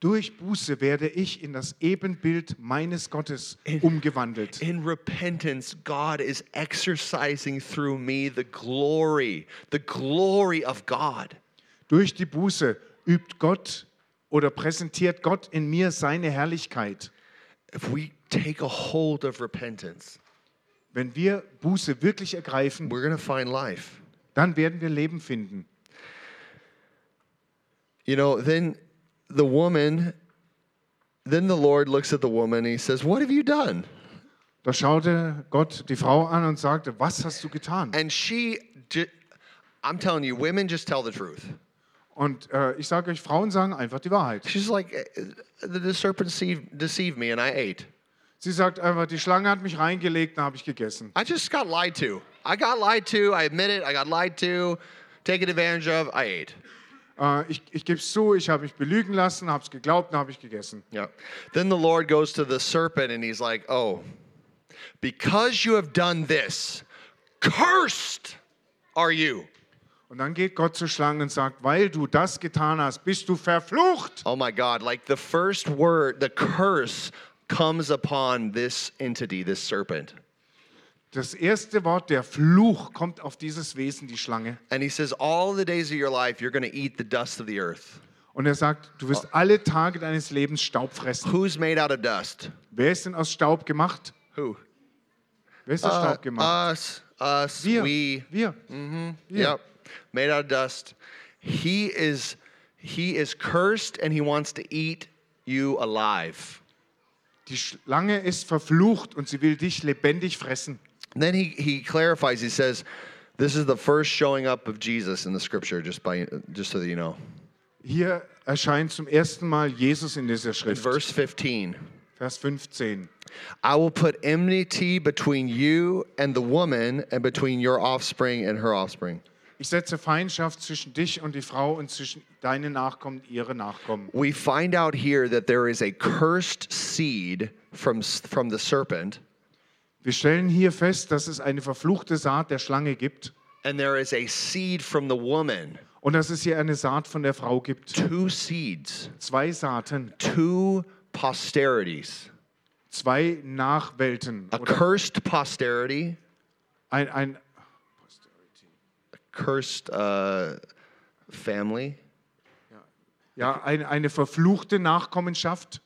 Durch Buße werde ich in das Ebenbild meines Gottes umgewandelt. In repentance, God is exercising through me the glory, the glory of God. Durch die Buße übt Gott oder präsentiert Gott in mir seine Herrlichkeit. If we take a hold of repentance, Wenn wir Buße wirklich ergreifen, we're going to find life. dann werden wir Leben finden. You know, then the woman, then the Lord looks at the woman and he says, What have you done? Da schaute Gott die Frau an und sagte, was hast du getan? And she, I'm telling you, women just tell the truth. Und äh, ich sage euch, Frauen sagen einfach die Wahrheit. She's like, "Uh, The the serpent deceived, deceived me and I ate. Sie sagt einfach, die Schlange hat mich reingelegt, dann habe ich gegessen. I just got lied to. I got lied to. I admit it. I got lied to, taken advantage of. I ate. Äh, ich ich gebe es zu, ich habe mich belügen lassen, habe es geglaubt, dann habe ich gegessen. Yeah. Then the Lord goes to the serpent and he's like, Oh, because you have done this, cursed are you. Und dann geht Gott zur Schlange und sagt, weil du das getan hast, bist du verflucht. Oh my God. Like the first word, the curse comes upon this entity, this serpent. Das erste Wort, der Fluch, kommt auf dieses Wesen, die Schlange. And he says, All the days of your life, you're going to eat the dust of the earth. Und er sagt, du wirst alle Tage deines Lebens Staub fressen. Who's made out of dust? Wer ist denn aus Staub gemacht? Who? Wer ist aus Uh, Staub gemacht? us, us, Wir. we. Wir. Yep. Made out of dust. He is he is cursed and he wants to eat you alive. die Schlange ist verflucht und sie will dich lebendig fressen. And then he, he clarifies, he says, this is the first showing up of Jesus in the scripture, just, by, just so that you know. Hier erscheint zum ersten Mal Jesus in dieser In Schrift. verse 15, Vers 15. I will put enmity between you and the woman, and between your offspring and her offspring. Ich setze Feindschaft zwischen dich und die Frau und zwischen deinen Nachkommen und ihre Nachkommen. We find out here that there is a cursed seed from, from the serpent, Wir stellen hier fest, dass es eine verfluchte Saat der Schlange gibt and there is a seed from the woman. und dass es hier eine Saat von der Frau gibt. Two seeds, Zwei Saaten, two posterities. zwei Nachwelten. A cursed posterity, ein, ein, cursed uh, family, ja, ein, eine verfluchte Nachkommenschaft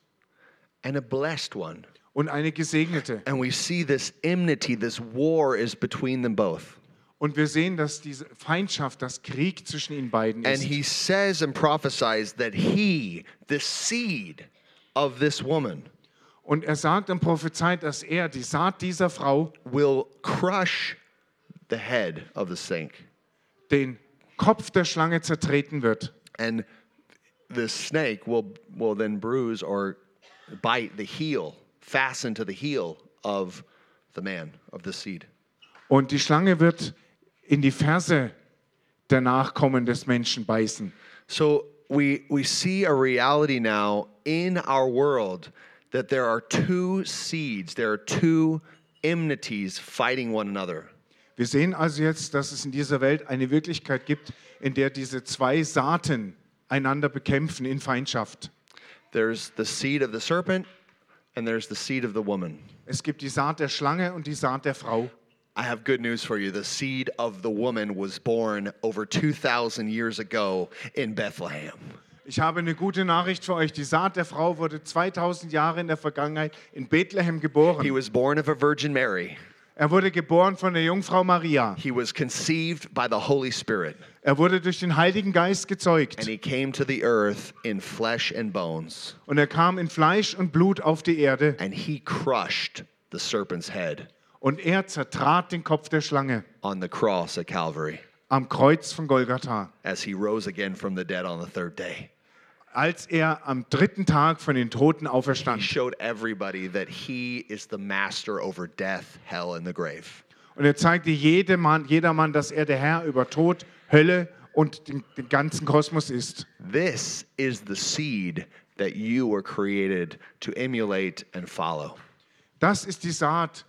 and a blessed one. Und eine gesegnete. And we see this enmity, this war is between them both. Und wir sehen, dass diese Feindschaft, das Krieg zwischen ihnen beiden And ist. he says and prophesies that he, the seed of this woman, Und er sagt und prophezeit, dass er, die Saat dieser Frau, will crush the head of the snake. den Kopf der Schlange zertreten wird. And the snake will, will then bruise or bite the heel, fasten to the heel of the man, of the seed. Und die Schlange wird in die Ferse der Nachkommen des Menschen beißen. So we, we see a reality now in our world that there are two seeds, there are two enmities fighting one another. Wir sehen also jetzt, dass es in dieser Welt eine Wirklichkeit gibt, in der diese zwei Saaten einander bekämpfen in Feindschaft. There's the seed of the serpent and there's the seed of the woman. Es gibt die Saat der Schlange und die Saat der Frau. I have good news for you. The seed of the woman was born over 2,000 years ago in Bethlehem. Ich habe eine gute Nachricht für euch. Die Saat der Frau wurde 2000 Jahre in der Vergangenheit in Bethlehem He geboren. was born of a Virgin Mary. Er wurde geboren von der Jungfrau Maria. He was conceived by the Holy Spirit. Er wurde durch den Heiligen Geist And gezeugt. he came to the earth in flesh and bones. Und er kam in Fleisch und Blut auf die Erde. And he crushed the serpent's head Und er zertrat den Kopf der Schlange on the cross at Calvary am Kreuz von Golgatha, as he rose again from the dead on the third day. als er am dritten Tag von den Toten He auferstand. showed everybody that he is the master over death, hell, and the grave. Und er zeigte jedermann, jedermann, dass er der Herr über Tod, Hölle und den, den ganzen Kosmos ist. This is the seed that you were created to emulate and follow. Das ist die Saat,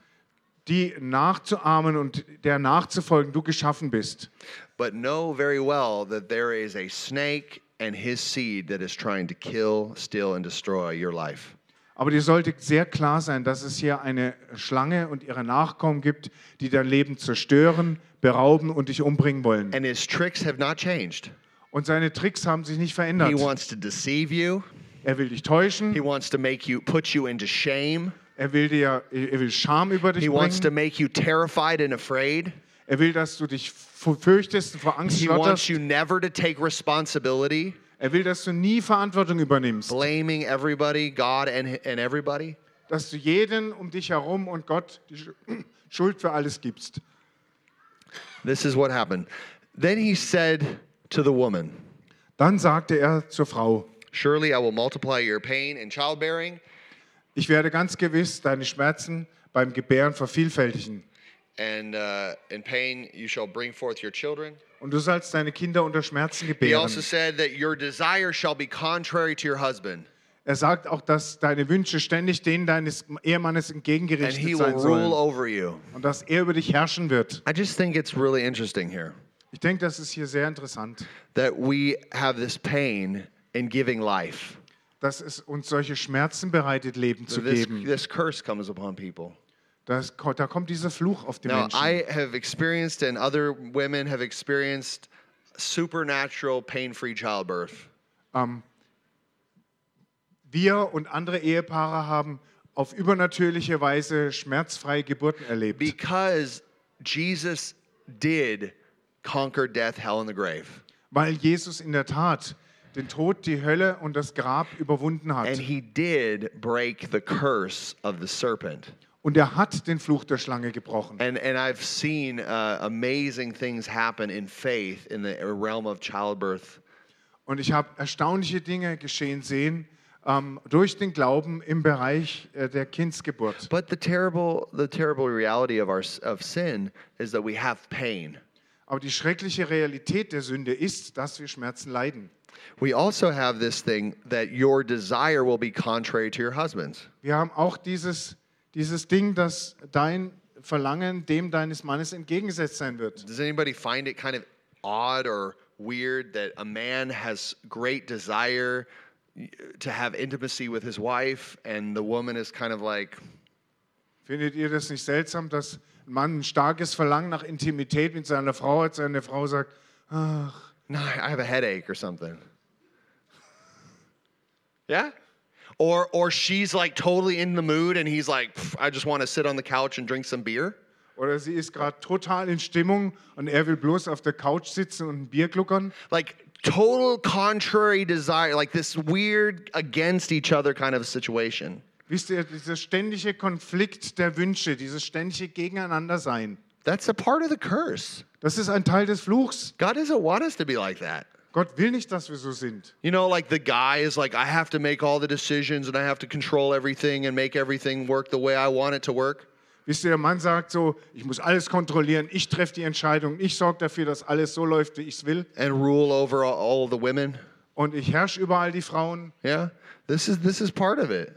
die nachzuahmen und der nachzufolgen du geschaffen bist. But know very well that there is a snake and his seed that is trying to kill, steal, and destroy your life. Aber dir sollte sehr klar sein, dass es hier eine Schlange und ihre Nachkommen gibt, die dein Leben zerstören, berauben und dich umbringen wollen. And his tricks have not changed. Und seine Tricks haben sich nicht He verändert. wants to deceive you. Er will dich täuschen, He wants to make you put you into shame. er will dir, er will Scham über dich He wants to bringen, make you terrified and afraid. er will, dass du dich fürchtest und vor Angst He wants schlotterst, you never to take responsibility, er will, dass du nie Verantwortung übernimmst, blaming everybody, God and, and everybody. dass du jeden um dich herum und Gott die Sch- <clears throat> Schuld für alles gibst. This is what happened. Then he said to the woman, Dann sagte er zur Frau, Surely I will multiply your pain in childbearing, ich werde ganz gewiss deine Schmerzen beim Gebären vervielfältigen. and uh, in pain you shall bring forth your children. Und du sollst deine Kinder unter Schmerzen He gebären. also said that your desire shall be contrary to your husband, Er sagt auch, dass deine Wünsche ständig denen deines Ehemannes and he entgegengerichtet will sein rule sollen. over you. Und dass er über dich herrschen wird. I just think it's really interesting here Ich denke, das ist hier sehr interessant, that we have this pain in giving life. dass es uns solche Schmerzen bereitet, Leben zu this, geben. this curse comes upon people. Das, da kommt dieser Fluch auf die Now, Menschen. I have experienced, and other women have experienced, supernatural pain-free childbirth. Ähm, wir und andere Ehepaare haben auf übernatürliche Weise schmerzfreie Geburten erlebt, Because Jesus did conquer death, hell, and the grave. weil Jesus in der Tat den Tod, die Hölle und das Grab überwunden hat. And he did break the curse of the serpent. Und er hat den Fluch der Schlange gebrochen. And, and I've seen uh, amazing things happen in faith in the realm of childbirth. Und ich habe erstaunliche Dinge geschehen sehen ähm, durch den Glauben im Bereich äh, der Kindsgeburt. But the terrible, the terrible reality of, our, of sin is that we have pain. Aber die schreckliche Realität der Sünde ist, dass wir Schmerzen leiden. We also have this thing that your desire will be contrary to your husband's. Wir haben auch dieses, dieses Ding, dass dein Verlangen dem deines Mannes entgegengesetzt sein wird. Does anybody find it kind of odd or weird that a man has great desire to have intimacy with his wife and the woman is kind of like, Findet ihr das nicht seltsam, dass ein Mann ein starkes Verlangen nach Intimität mit seiner Frau hat, seine Frau sagt, ach, no, I have a headache or something? Yeah? Or, or she's like totally in the mood and he's like, I just want to sit on the couch and drink some beer. oder sie ist gerade total in Stimmung und er will bloß auf der Couch sitzen und ein Bier gluckern. Like total contrary desire, like this weird against each other kind of situation. Wisst ihr, dieser ständige Konflikt der Wünsche, dieses ständige Gegeneinandersein, That's a part of the curse. das ist ein Teil des Fluchs. God doesn't want us to be like that. Gott will nicht, dass wir so sind. You know, like the guy is like, I have to make all the decisions and I have to control everything and make everything work the way I want it to work. Wisst ihr, der Mann sagt so, ich muss alles kontrollieren, ich treffe die Entscheidung, ich sorge dafür, dass alles so läuft, wie ich es will. and rule over all, the women. Und ich herrsche über all die Frauen. Yeah, this is this is part of it.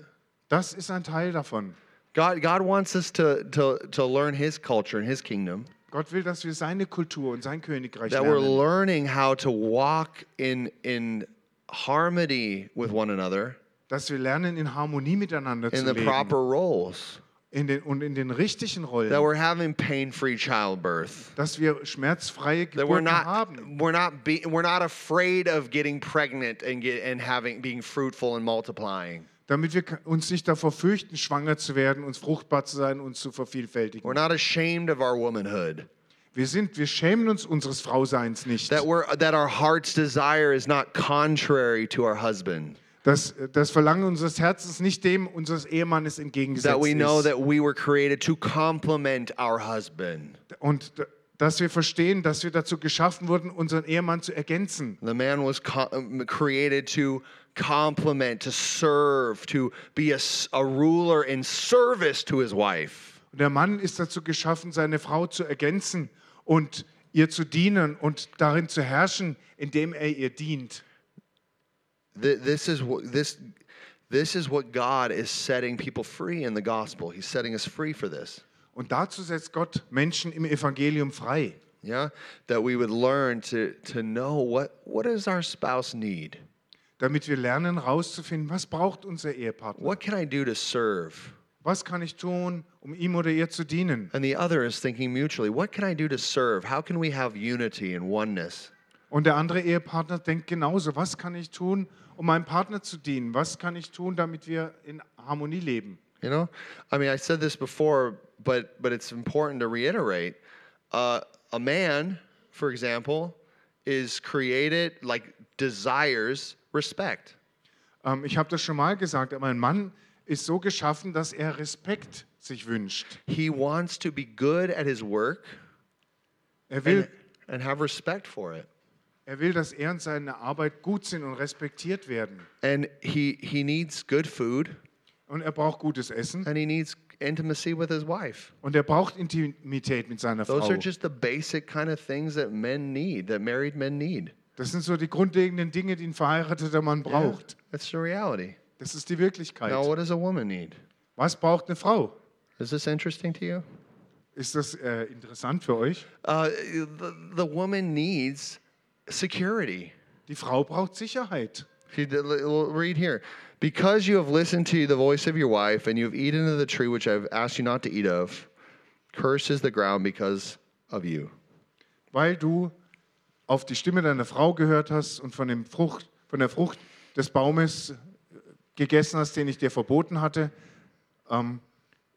Das ist ein Teil davon. God God wants us to to to learn His culture and His kingdom. Gott will, dass wir seine Kultur und sein Königreich That we're lernen. learning how to walk in in harmony with one another Dass wir lernen, in Harmonie miteinander in zu the leben. proper roles. In den, und in den richtigen Rollen. That we're having pain-free childbirth. dass wir schmerzfreie That we're Geburten not haben. we're not be, we're not afraid of getting pregnant and get and having being fruitful and multiplying. Damit wir uns nicht davor fürchten, schwanger zu werden, uns fruchtbar zu sein, uns zu vervielfältigen. We're not ashamed of our womanhood. Wir, sind, wir schämen uns unseres Frauseins nicht. That we're that our heart's desire is not contrary to our husband. Dass das Verlangen unseres Herzens nicht dem unseres Ehemannes That entgegengesetzt we know ist. that we were created to complement our husband. Und dass wir verstehen, dass wir dazu geschaffen wurden, unseren Ehemann zu ergänzen. The man was um, created to complement, to serve, to be a, a ruler in service to his wife. Der Mann ist dazu geschaffen, seine Frau zu ergänzen und ihr zu dienen und darin zu herrschen, indem er ihr dient. Th- This is this this is what God is setting people free in the gospel. He's setting us free for this. Und dazu setzt Gott Menschen im Evangelium frei. Yeah, that we would learn to to know what what does our spouse need. damit wir lernen herauszufinden, was braucht unser Ehepartner? What can I do to serve? Was kann ich tun, um ihm oder ihr zu dienen? And the other is thinking mutually, what can I do to serve? How can we have unity and oneness? Und der andere Ehepartner denkt genauso, was kann ich tun, um meinem Partner zu dienen? Was kann ich tun, damit wir in Harmonie leben? You know, I mean, I said this before, but but it's important to reiterate. Uh, a man, for example, is created like desires respect. Ähm, ich habe das schon mal gesagt, aber ein Mann ist so geschaffen, dass er Respekt sich wünscht. He wants to be good at his work Er will, and, and have respect for it. er will, dass er und seine Arbeit gut sind und respektiert werden. And he he needs good food Und er braucht gutes Essen and he needs intimacy with his wife. und er braucht Intimität mit seiner Those Frau. are just the basic kind of things that men need, that married men need. Das sind so die grundlegenden Dinge, die ein verheirateter Mann braucht. That's the reality. Das ist die Wirklichkeit. Now, what does a woman need? Was braucht eine Frau? Is this interesting to you? Ist das äh, interessant für euch? Uh, the, the woman needs security. Die Frau braucht Sicherheit. Read here. Because you have listened to the voice of your wife and you have eaten of the tree which I've asked you not to eat of, cursed is the ground because of you. Weil du auf die Stimme deiner Frau gehört hast und von, dem Frucht, von der Frucht des Baumes äh, gegessen hast, den ich dir verboten hatte, ähm,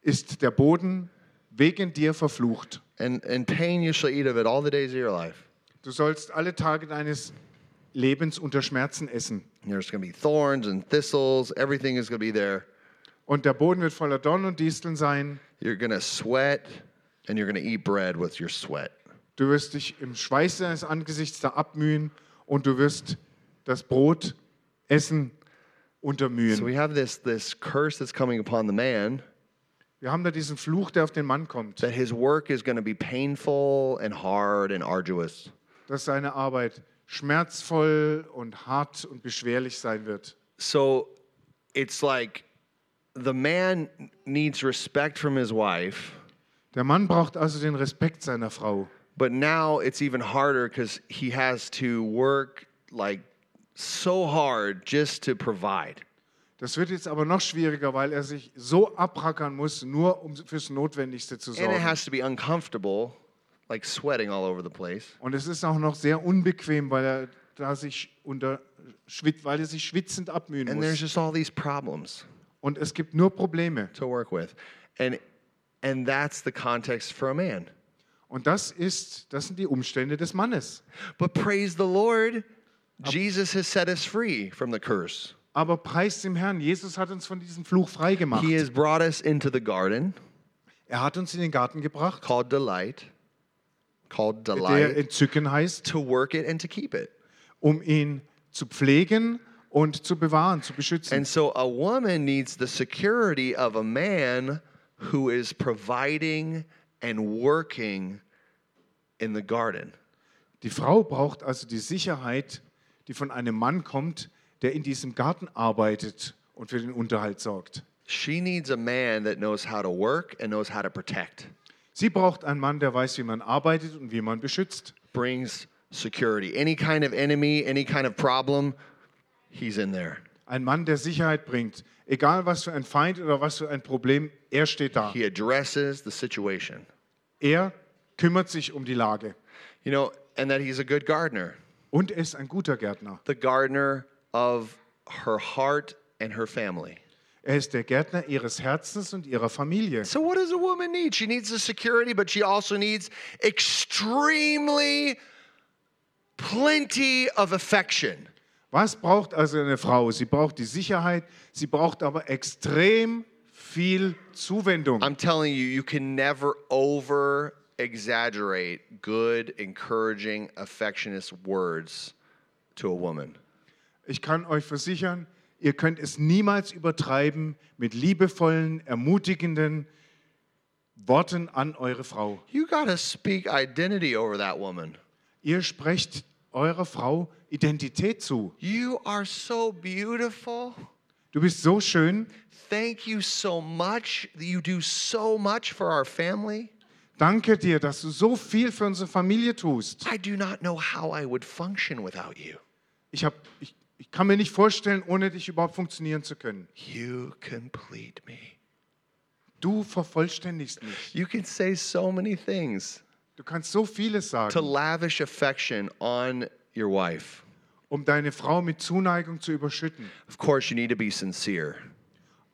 ist der Boden wegen dir verflucht. And, pain you shall eat of it all the days of your life. Du sollst alle Tage deines Lebens unter Schmerzen essen. There's going to be thorns and thistles. Everything is going to be there. Und der Boden wird voller Dornen und Disteln sein. You're going to sweat and you're going to eat bread with your sweat. Du wirst dich im Schweiß deines Angesichts da abmühen und du wirst das Brot essen So untermühen. we have this, this curse that's coming upon the man Wir haben da diesen Fluch, der auf den Mann kommt, that his work is going to be painful and hard and arduous. dass seine Arbeit schmerzvoll und hart und beschwerlich sein wird. So it's like the man needs respect from his wife, Der Mann braucht also den Respekt seiner Frau. but now it's even harder because he has to work like so hard just to provide. Das wird jetzt aber noch schwieriger, weil er sich so abrackern muss, nur um fürs Notwendigste zu And it sorgen. has to be uncomfortable, like sweating all over the place. Und es ist auch noch sehr unbequem, weil er da sich unter weil er sich schwitzend abmühen And there's muss. just all these problems Und es gibt nur Probleme. to work with. And and that's the context for a man. Und das ist, das sind die Umstände des Mannes. But praise the Lord, Jesus has set us free from the curse. Aber preis dem Herrn, Jesus hat uns von diesem Fluch freigemacht. He has brought us into the garden Er hat uns in den Garten gebracht, called delight, called der delight, Entzücken heißt, to work it and to keep it. um ihn zu pflegen und zu bewahren, zu beschützen. And so a woman needs the security of a man who is providing and working in the garden. Die Frau braucht also die Sicherheit, die von einem Mann kommt, der in diesem Garten arbeitet und für den Unterhalt sorgt. She needs a man that knows how to work and knows how to protect, Sie braucht einen Mann, der weiß, wie man arbeitet und wie man beschützt. brings security. Any kind of enemy, any kind of problem, he's in there. Ein Mann, der Sicherheit bringt. Egal was für ein Feind oder was für ein Problem, er steht da. He addresses the situation. Er kümmert sich um die Lage. You know, and that he's a good gardener. Und er ist ein guter Gärtner. the gardener of her heart and her family. Er ist der Gärtner ihres Herzens und ihrer Familie. So, what does a woman need? She needs the security, but she also needs extremely plenty of affection. Was braucht also eine Frau? Sie braucht die Sicherheit, sie braucht aber extrem viel Zuwendung. I'm telling you, you can never over exaggerate good, encouraging, affectionate words to a woman. Ich kann euch versichern, ihr könnt es niemals übertreiben mit liebevollen, ermutigenden Worten an eure Frau. You got to speak identity over that woman. Ihr sprecht eurer Frau Identität zu. You are so beautiful. Du bist so schön. Thank you so much. You do so much for our family. Danke dir, dass du so viel für unsere Familie tust. I do not know how I would function without you. Ich, hab, ich, ich kann mir nicht vorstellen, ohne dich überhaupt funktionieren zu können. You complete me. Du vervollständigst mich. You can say so many things Du kannst so vieles to sagen, lavish affection on your wife. um deine Frau mit Zuneigung zu überschütten. Of course, you need to be sincere,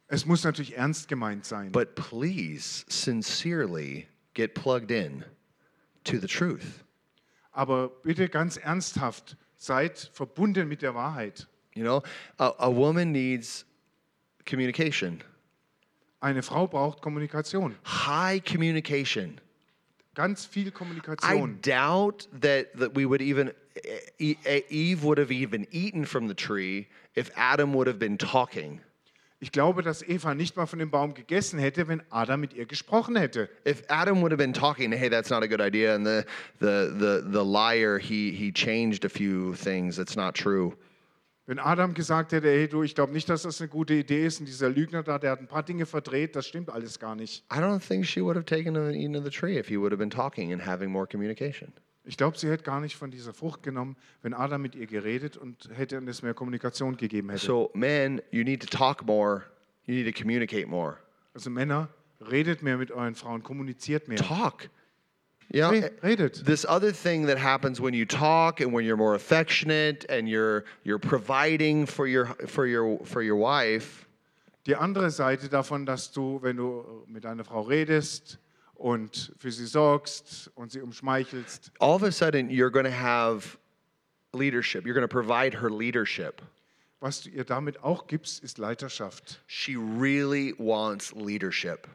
Es muss natürlich ernst gemeint sein. but please sincerely get plugged in to the truth. Aber bitte ganz ernsthaft, seid verbunden mit der Wahrheit. You know, a, a woman needs communication, Eine Frau braucht Kommunikation. high communication. Ganz viel I Kommunikation. doubt that, that we would even, E- E- Eve would have even eaten from the tree if Adam would have been talking. Ich glaube, dass Eva nicht mal von dem Baum gegessen hätte, wenn Adam mit ihr gesprochen hätte. If Adam would have been talking, hey, that's not a good idea, and the, the, the, the liar, he, he changed a few things, that's not true. Wenn Adam gesagt hätte, hey du, ich glaube nicht, dass das eine gute Idee ist und dieser Lügner da, der hat ein paar Dinge verdreht, das stimmt alles gar nicht. I don't think she would have taken and eaten of the tree if he would have been talking and having more communication. Ich glaube, sie hätte gar nicht von dieser Frucht genommen, wenn Adam mit ihr geredet und hätte es mehr Kommunikation gegeben hätte. So, men, you need to talk more, you need to communicate more. Also Männer, redet mehr mit euren Frauen, kommuniziert mehr. Talk. You know, Redet. this other thing that happens when you talk and when you're more affectionate and you're you're providing for your for your for your wife Die andere Seite davon, dass du, wenn du mit deiner Frau redest und für sie sorgst und sie umschmeichelst, all of a sudden you're going to have leadership. You're going to provide her leadership. Was du ihr damit auch gibst, ist Leiterschaft. She really wants leadership.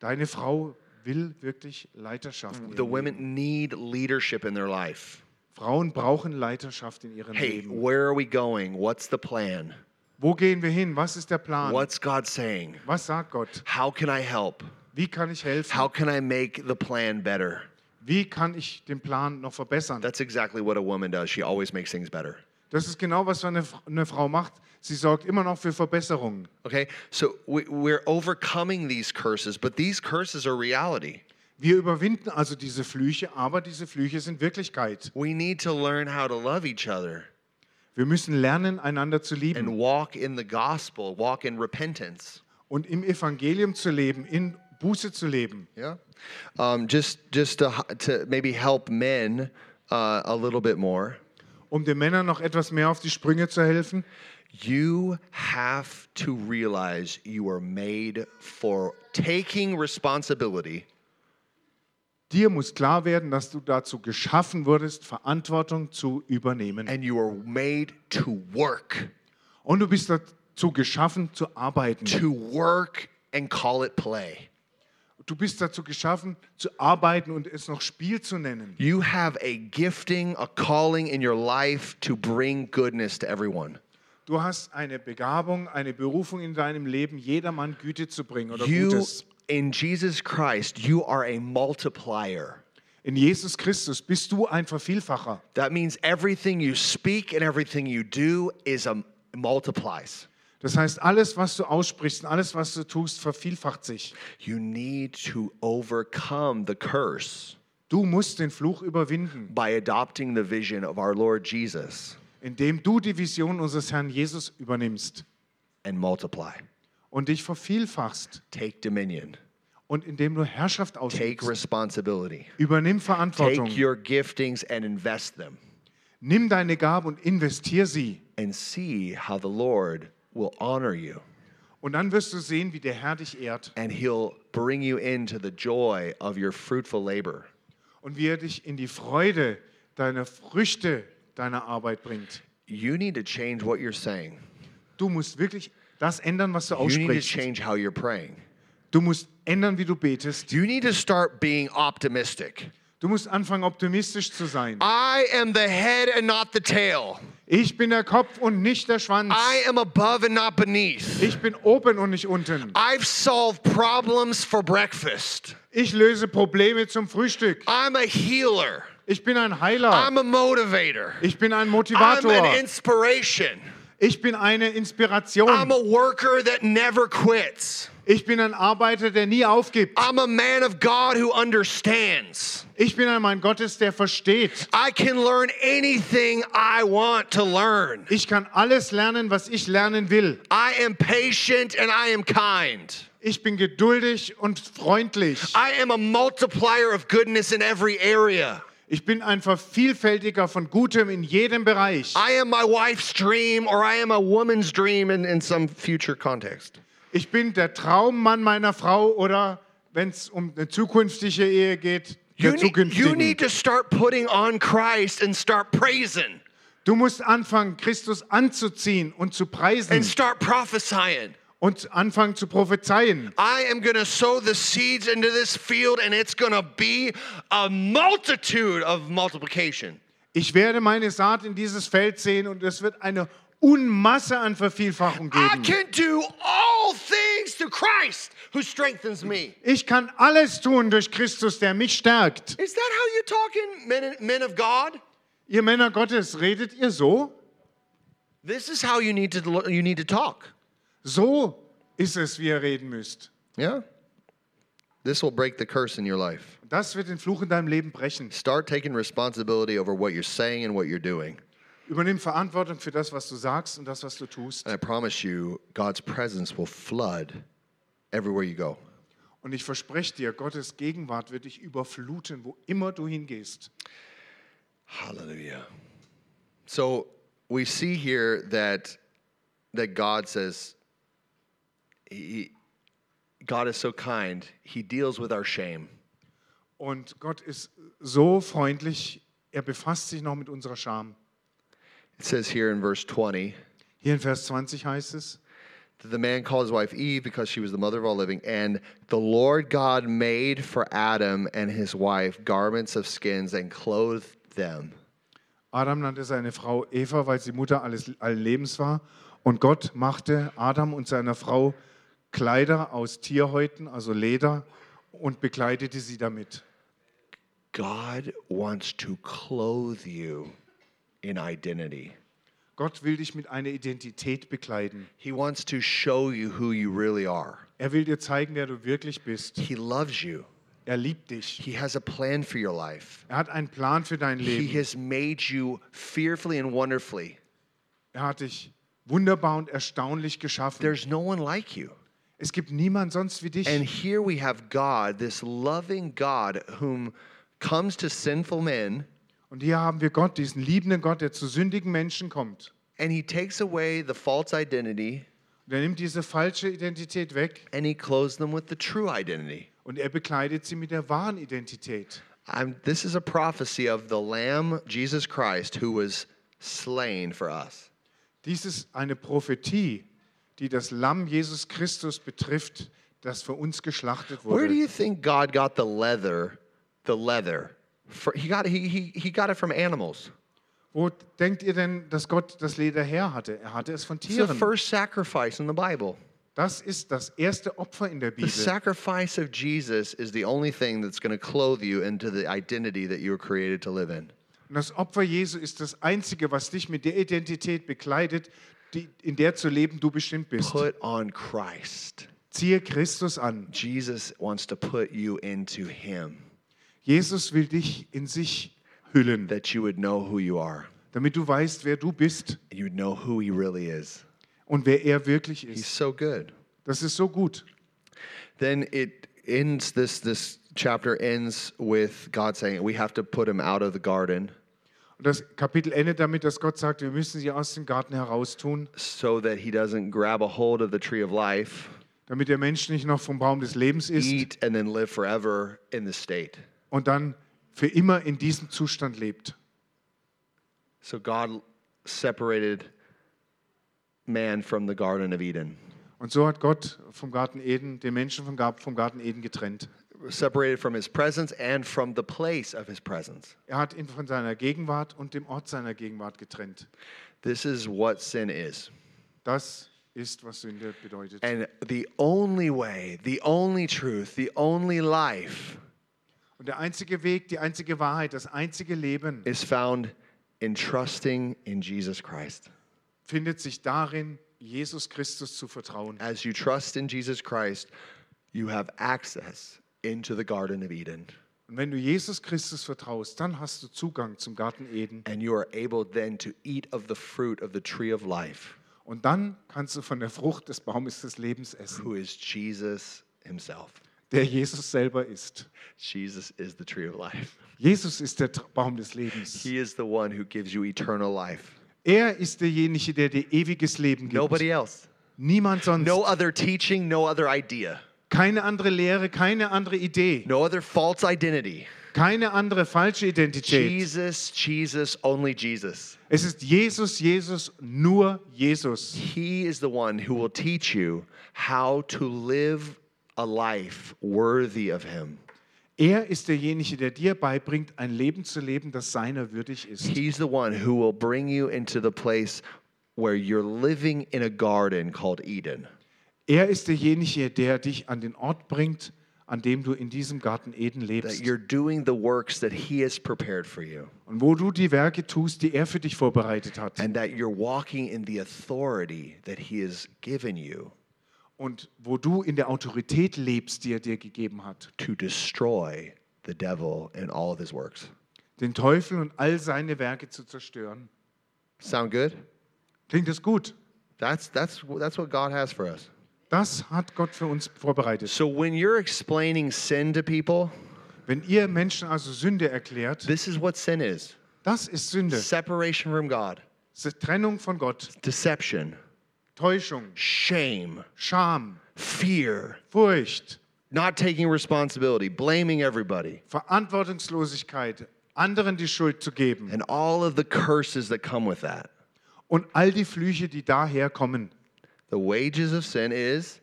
Deine Frau will wirklich Leiterschaft. The women need leadership in their life. Frauen brauchen Leiterschaft in ihrem Hey, Leben. where are we going? What's the plan? Wo gehen wir hin? Was ist der Plan? What's God saying? Was sagt Gott? How can I help? Wie kann ich helfen? How can I make the plan better? Wie kann ich den Plan noch verbessern? That's exactly what a woman does. She always makes things better. Das ist genau, was eine, eine Frau macht. Sie sorgt immer noch für Verbesserungen. Okay? So we, we're overcoming these curses, but these curses are reality. Wir überwinden also diese Flüche, aber diese Flüche sind Wirklichkeit. We need to learn how to love each other Wir müssen lernen, einander zu and lieben walk in the gospel, walk in repentance. und im Evangelium zu leben, in Buße zu leben. Yeah. Um, just just to, to maybe help men uh, a little bit more. Um den Männern noch etwas mehr auf die Sprünge zu helfen. You have to realize you are made for taking responsibility Dir muss klar werden, dass du dazu geschaffen wurdest, Verantwortung zu übernehmen. and you are made to work. Und du bist dazu geschaffen, zu arbeiten. To work and call it play. Du bist dazu geschaffen, zu arbeiten und es noch Spiel zu nennen. You have a gifting, a calling in your life to bring goodness to everyone. Du hast eine Begabung, eine Berufung in deinem Leben, jedermann Güte zu bringen oder You, Gutes. in Jesus Christ, you are a multiplier. In Jesus Christus bist du ein Vervielfacher. That means everything you speak and everything you do is a multiplies. Das heißt, alles, was du aussprichst und alles, was du tust, vervielfacht sich. You need to overcome the curse Du musst den Fluch überwinden, by adopting the vision of our Lord Jesus indem du die Vision unseres Herrn Jesus übernimmst and multiply. und dich vervielfachst Take dominion. und indem du Herrschaft Take ausübst. responsibility. Übernimm Verantwortung. Take your giftings and invest them Nimm deine Gabe und investier sie. and see how the Lord will honor you Und dann wirst du sehen, wie der Herr dich ehrt and he'll bring you into the joy of your fruitful labor. und wie er dich in die Freude deiner Früchte deiner Arbeit bringt. You need to change what you're saying. Du musst wirklich das ändern, was du You need to aussprichst. change how you're praying. Du musst ändern, wie du betest. You need to start being optimistic. Du musst anfangen, optimistisch zu sein. I am the head and not the tail. Ich bin der Kopf und nicht der Schwanz. I am above and not beneath. Ich bin oben und nicht unten. I've solved problems for breakfast. Ich löse Probleme zum Frühstück. I'm a healer. Ich bin ein Heiler. I'm a motivator. Ich bin ein I'm Motivator. an inspiration. Ich bin eine I'm Inspiration. a worker that never quits. Ich bin ein Arbeiter, der nie aufgibt. I'm a man of God who understands. Ich bin ein Mann Gottes, der versteht. I can learn anything I want to learn. Ich kann alles lernen, was ich lernen will. I am patient and I am kind. Ich bin geduldig und freundlich. I am a multiplier of goodness in every area. Ich bin ein Vervielfältiger von Gutem in jedem Bereich. I am my wife's dream or I am a woman's dream in, in some future context. Ich bin der Traummann meiner Frau oder, wenn es um eine zukünftige Ehe geht, You der need, you zukünftigen. need to start putting on Christ and start praising Du musst anfangen, Christus anzuziehen und zu preisen and start prophesying. und anfangen zu prophezeien. I am going to sow the seeds into this field and it's going to be a multitude of multiplication. Ich werde meine Saat in dieses Feld sehen und es wird eine Unmasse an Vervielfachung geben. Ich kann alles tun durch Christus, der mich stärkt. Is that how you talking, men of God? Ihr Männer Gottes, redet ihr so? This is how you need to you need to talk. So ist es, wie ihr reden müsst. Yeah. This will break the curse in your life. Das wird den Fluch in deinem Leben brechen. Start taking responsibility over what you're saying and what you're doing. Übernimm Verantwortung für das, was du sagst und das, was du tust. And I promise you, God's presence will flood everywhere you go. Und ich verspreche dir, Gottes Gegenwart wird dich überfluten, wo immer du hingehst. Hallelujah. So we see here that that God says he, God is so kind. He deals with our shame. Und Gott ist so freundlich, er befasst sich noch mit unserer Scham. It says here in verse 20 Hier in Vers 20 heißt es, that the man called his wife Eve because she was the mother of all living. And the Lord God made for Adam and his wife garments of skins and clothed them. Adam nannte seine Frau Eva, weil sie Mutter alles, allen Lebens war. Und Gott machte Adam und seiner Frau Kleider aus Tierhäuten, also Leder, und bekleidete sie damit. God wants to clothe you in identity. Gott will dich mit einer Identität bekleiden. He wants to show you who you really are. Er will dir zeigen, wer du wirklich bist. He loves you. Er liebt dich. He has a plan for your life. Er hat einen Plan für dein He Leben. has made you fearfully and wonderfully. Er hat dich wunderbar und erstaunlich geschaffen. There's no one like you. Es gibt niemand sonst wie dich. And here we have God, this loving God, whom comes to sinful men, Und hier haben wir Gott, diesen liebenden Gott, der zu sündigen Menschen kommt. and He takes away the false identity Und er nimmt diese falsche Identität weg and He clothes them with the true identity. und er bekleidet sie mit der wahren Identität. I'm, this is a prophecy of the Lamb, Jesus Christ, who was slain for us. Dies ist eine Prophetie, die das Lamm Jesus Christus betrifft, das für uns geschlachtet Where do wurde. you think God got the leather? The leather. For, he got he, he, he got it from animals. Wo denkt ihr denn, dass Gott das Leder her hatte? Er hatte es von It's the Tieren. first sacrifice in the Bible. Das ist das erste Opfer in der The Bibel. sacrifice of Jesus is the only thing that's going to clothe you into the identity that you were created to live in. Und das Opfer Jesu ist das Einzige, was dich mit der Identität bekleidet, die, in der zu leben du bestimmt bist. Put on Christ. Ziehe Christus an. Jesus wants to put you into Him, Jesus will dich in sich hüllen, that you would know who you are, damit du weißt, wer du bist you would know who He really is. und wer er wirklich He's ist. so good. Das ist so gut. Then it ends. This this chapter ends with God saying we have to put him out of the garden Und das Kapitel endet damit, dass Gott sagt, wir müssen sie aus dem Garten heraustun, so that he doesn't grab a hold of the tree of life, damit der Mensch nicht noch vom Baum des Lebens isst eat, and then live forever in the state. Und dann für immer in diesem Zustand lebt. So God separated man from the Garden of Eden, Und so hat Gott vom Garten Eden, den Menschen vom vom Garten Eden getrennt. separated from his presence and from the place of his presence. Er hat ihn von seiner Gegenwart und dem Ort seiner Gegenwart getrennt. This is what sin is. Das ist, was Sünde bedeutet. And the only way, the only truth, the only life Und der einzige Weg, die einzige Wahrheit, das einzige Leben is found in trusting in Jesus Christ. findet sich darin, Jesus Christus zu vertrauen. As you trust in Jesus Christ, you have access into the Garden of Eden. Und wenn du Jesus Christus vertraust, dann hast du Zugang zum Garten Eden. And you are able then to eat of the fruit of the tree of life, Und dann kannst du von der Frucht des Baumes des Lebens essen, who is Jesus himself. Der Jesus selber ist. Jesus is the tree of life. Jesus ist der Baum des Lebens. He is the one who gives you eternal life. Er ist derjenige, der dir ewiges Leben gibt. Nobody else. Niemand sonst. No other teaching, no other idea, Keine andere Lehre, keine andere Idee, no other false identity. keine andere falsche Identität. Jesus, Jesus, only Jesus. Es ist Jesus, Jesus, nur Jesus. He is the one who will teach you how to live a life worthy of Him. Er ist derjenige, der dir beibringt, ein Leben zu leben, das seiner würdig ist. He's the one who will bring you into the place where you're living in a garden called Eden. Er ist derjenige, der dich an den Ort bringt, an dem du in diesem Garten Eden That lebst. you're doing the works that He has prepared for you. Und wo du die Werke tust, die er für dich vorbereitet hat. And that you're walking in the authority that He has given you Und wo du in der Autorität lebst, die er dir gegeben hat. to destroy the devil and all of his works. Den Teufel und all seine Werke zu zerstören. Sound good? Klingt das gut? That's, that's, that's what God has for us. Das hat Gott für uns vorbereitet. So when you're explaining sin to people, Wenn ihr Menschen also Sünde erklärt, this is what sin is das ist Sünde. separation from God, Das ist Trennung von Gott, deception, Täuschung, shame, Scham, fear, Furcht, not taking responsibility, blaming everybody, Verantwortungslosigkeit, anderen die Schuld zu geben and all of the curses that come with that. und all die Flüche, die daher kommen. The wages of sin is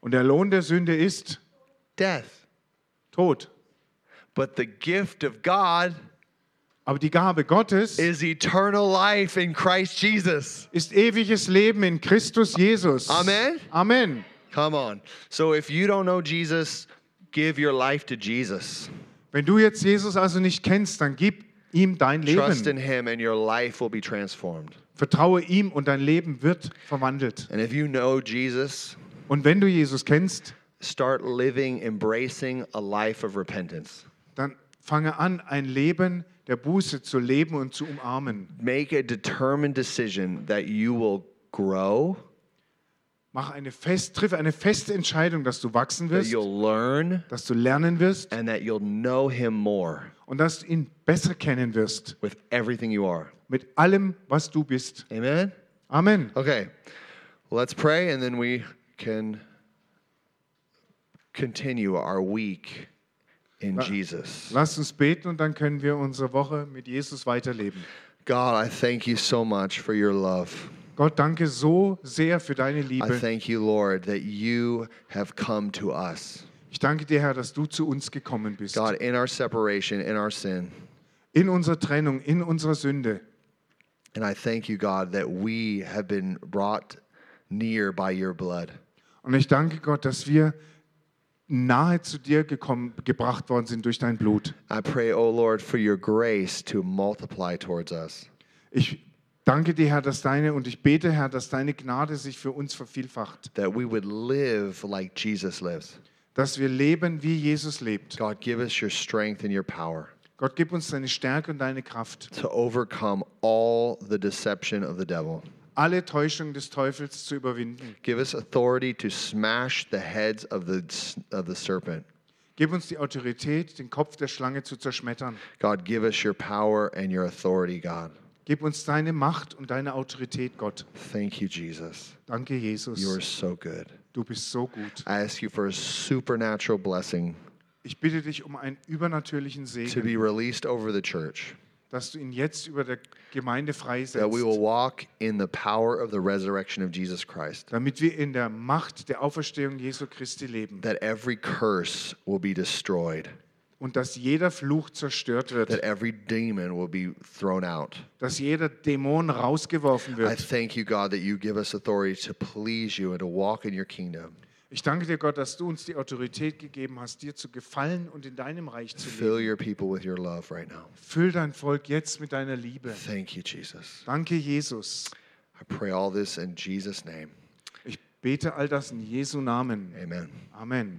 Und der Lohn der Sünde ist death. Tod. But the gift of God Aber die Gabe Gottes is eternal life in Christ Jesus. ist ewiges Leben in Christus Jesus. Amen. Amen. Come on. So if you don't know Jesus, give your life to Jesus. Wenn du jetzt Jesus also nicht kennst, dann gib ihm dein Trust in Leben. him and your life will be transformed. Vertraue ihm und dein Leben wird verwandelt. And if you know Jesus, Und wenn du Jesus kennst, start living embracing a life of repentance. dann fange an, ein Leben der Buße zu leben und zu umarmen. Make a determined decision that you will grow, Mach eine fest, triff eine feste Entscheidung, dass du wachsen that wirst, learn, dass du lernen wirst and that you'll know him more und dass du ihn besser kennen wirst with everything you are. mit allem, was du bist. Amen? Amen. Okay, let's pray and then we can continue our week in Jesus. Lass uns beten und dann können wir unsere Woche mit Jesus weiterleben. God, I thank you so much for your love. Gott, danke so sehr für deine I Liebe. thank you, Lord, that you have come to us. Ich danke dir, Herr, dass du zu uns gekommen bist. God, in our separation, in our sin. In unserer Trennung, in unserer Sünde. And I thank you, God, that we have been brought near by your blood. Und ich danke Gott, dass wir nahe zu dir gekommen, gebracht worden sind durch dein Blut. I pray, oh Lord, for your grace to multiply towards us. Ich danke dir, Herr, dass deine und ich bete, Herr, dass deine Gnade sich für uns vervielfacht, that we would live like Jesus lives. dass wir leben, wie Jesus lebt. God, give us your strength and your power Gott, gib uns deine Stärke und deine Kraft, to overcome all the deception of the devil. Alle Täuschung des Teufels zu überwinden. Give us authority to smash the heads of the, of the serpent. Gib uns die Autorität, den Kopf der Schlange zu zerschmettern. God, give us your power and your authority, God. Gib uns deine Macht und deine Autorität, Gott. Thank you, Jesus. Danke, You are Jesus. so good. Du bist so gut. I ask you for a supernatural blessing Ich bitte dich um einen übernatürlichen to Segen, be released over the church, dass du ihn jetzt über der Gemeinde that freisetzt, we will walk in the power of the resurrection of Jesus Christ, damit wir in der Macht der Auferstehung Jesu Christi leben that every curse will be destroyed. und dass jeder Fluch zerstört that wird, every demon will be thrown out. dass jeder Dämon rausgeworfen I wird. thank you, God, that you give us authority to please you and to walk in your kingdom. Ich danke dir, Gott, dass du uns die Autorität gegeben hast, dir zu gefallen und in deinem Reich zu Fill leben. your people with your love right now. Füll dein Volk jetzt mit deiner Liebe. Thank you, Jesus. Danke, Jesus. I pray all this in Jesus' name. Ich bete all das in Jesu Namen. Amen. Amen.